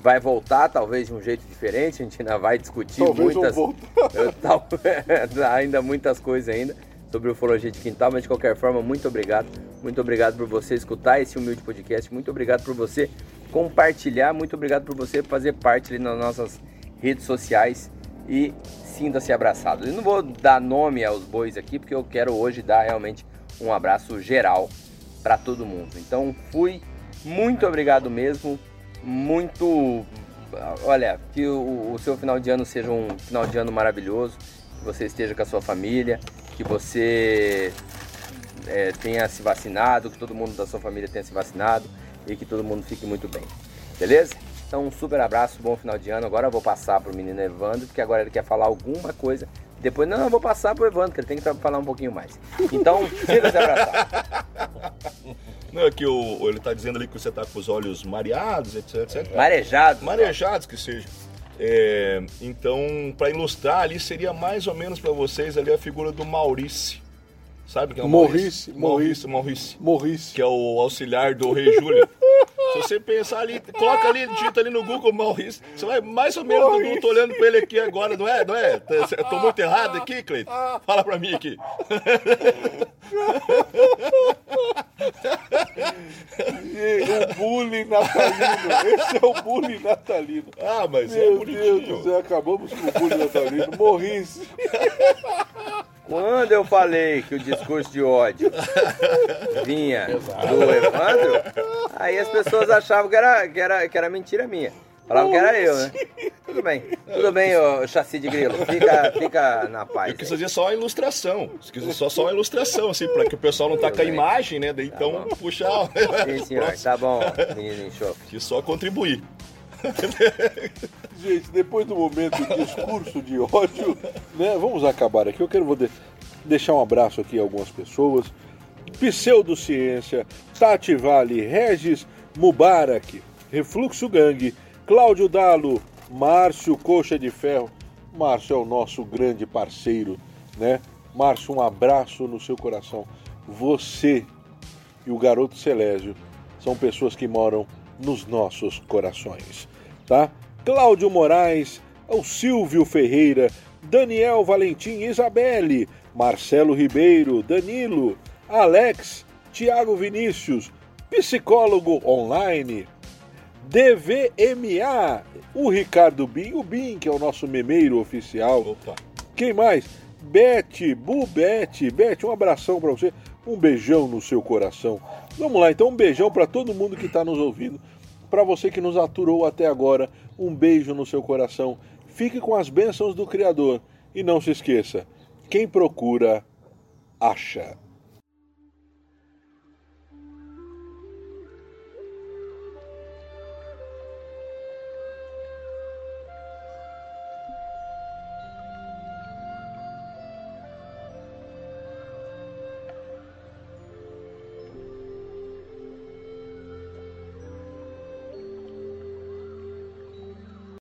vai voltar, talvez de um jeito diferente. A gente ainda vai discutir Talvez muitas. Eu tal- ainda muitas coisas ainda sobre ufologia de quintal, mas de qualquer forma, muito obrigado. Muito obrigado por você escutar esse humilde podcast. Muito obrigado por você compartilhar. Muito obrigado por você fazer parte ali nas nossas redes sociais e sinta-se abraçado. Eu não vou dar nome aos bois aqui, porque eu quero hoje dar realmente um abraço geral para todo mundo. Então, fui. Muito obrigado mesmo. Muito. Olha, que o, o seu final de ano seja um final de ano maravilhoso. Que você esteja com a sua família. Que você é, tenha se vacinado. Que todo mundo da sua família tenha se vacinado. E que todo mundo fique muito bem. Beleza? Então, um super abraço, bom final de ano. Agora eu vou passar pro menino Evandro, porque agora ele quer falar alguma coisa. Depois, não, eu vou passar pro Evandro, que ele tem que falar um pouquinho mais. Então, sinta-se abraçado. Não, é que o, ele tá dizendo ali que você tá com os olhos mareados, etc, etc. Marejado. Marejados que seja. É, então, para ilustrar ali, seria mais ou menos para vocês ali a figura do Maurício. Sabe quem é o Maurice, Maurício? Maurício. Morrice. Que é o auxiliar do rei Júlio. Se você pensar ali, coloca ali, digita ali no Google Maurício, você vai mais ou menos, Dudu, eu tô olhando pra ele aqui agora, não é? Não é? Eu tô muito errado aqui, Cleiton? Fala pra mim aqui. O bullying natalino. Esse é o bullying natalino. Ah, mas é Meu Deus do céu, acabamos com o bullying natalino. Morrice. Quando eu falei que o discurso de ódio vinha do Evandro, aí as pessoas achavam que era, que era, que era mentira minha. Falavam que era eu, né? Tudo bem, tudo bem, ô chassi de grilo. Fica, fica na paz. Eu quis fazer só a ilustração. Quis fazer só, só a ilustração, assim, pra que o pessoal não tá com a imagem, né? Daí então puxar. Sim, senhor. Tá bom, menino enxofre. Que só contribuir. Gente, depois do momento de discurso de ódio, né? Vamos acabar aqui. Eu quero vou de- deixar um abraço aqui a algumas pessoas. Pseudociência, Tati Vale, Regis Mubarak, Refluxo Gangue, Cláudio Dalo, Márcio Coxa de Ferro. Márcio é o nosso grande parceiro, né? Márcio, um abraço no seu coração. Você e o garoto Celésio são pessoas que moram nos nossos corações, tá? Cláudio Moraes, o Silvio Ferreira, Daniel Valentim, Isabelle, Marcelo Ribeiro, Danilo, Alex, Tiago Vinícius, psicólogo online, DVMA, o Ricardo Bin, o Bin, que é o nosso memeiro oficial. Opa. Quem mais? Bete, Bubete, Bete, um abração pra você, um beijão no seu coração. Vamos lá, então um beijão pra todo mundo que tá nos ouvindo. Pra você que nos aturou até agora, um beijo no seu coração. Fique com as bênçãos do Criador e não se esqueça, quem procura acha.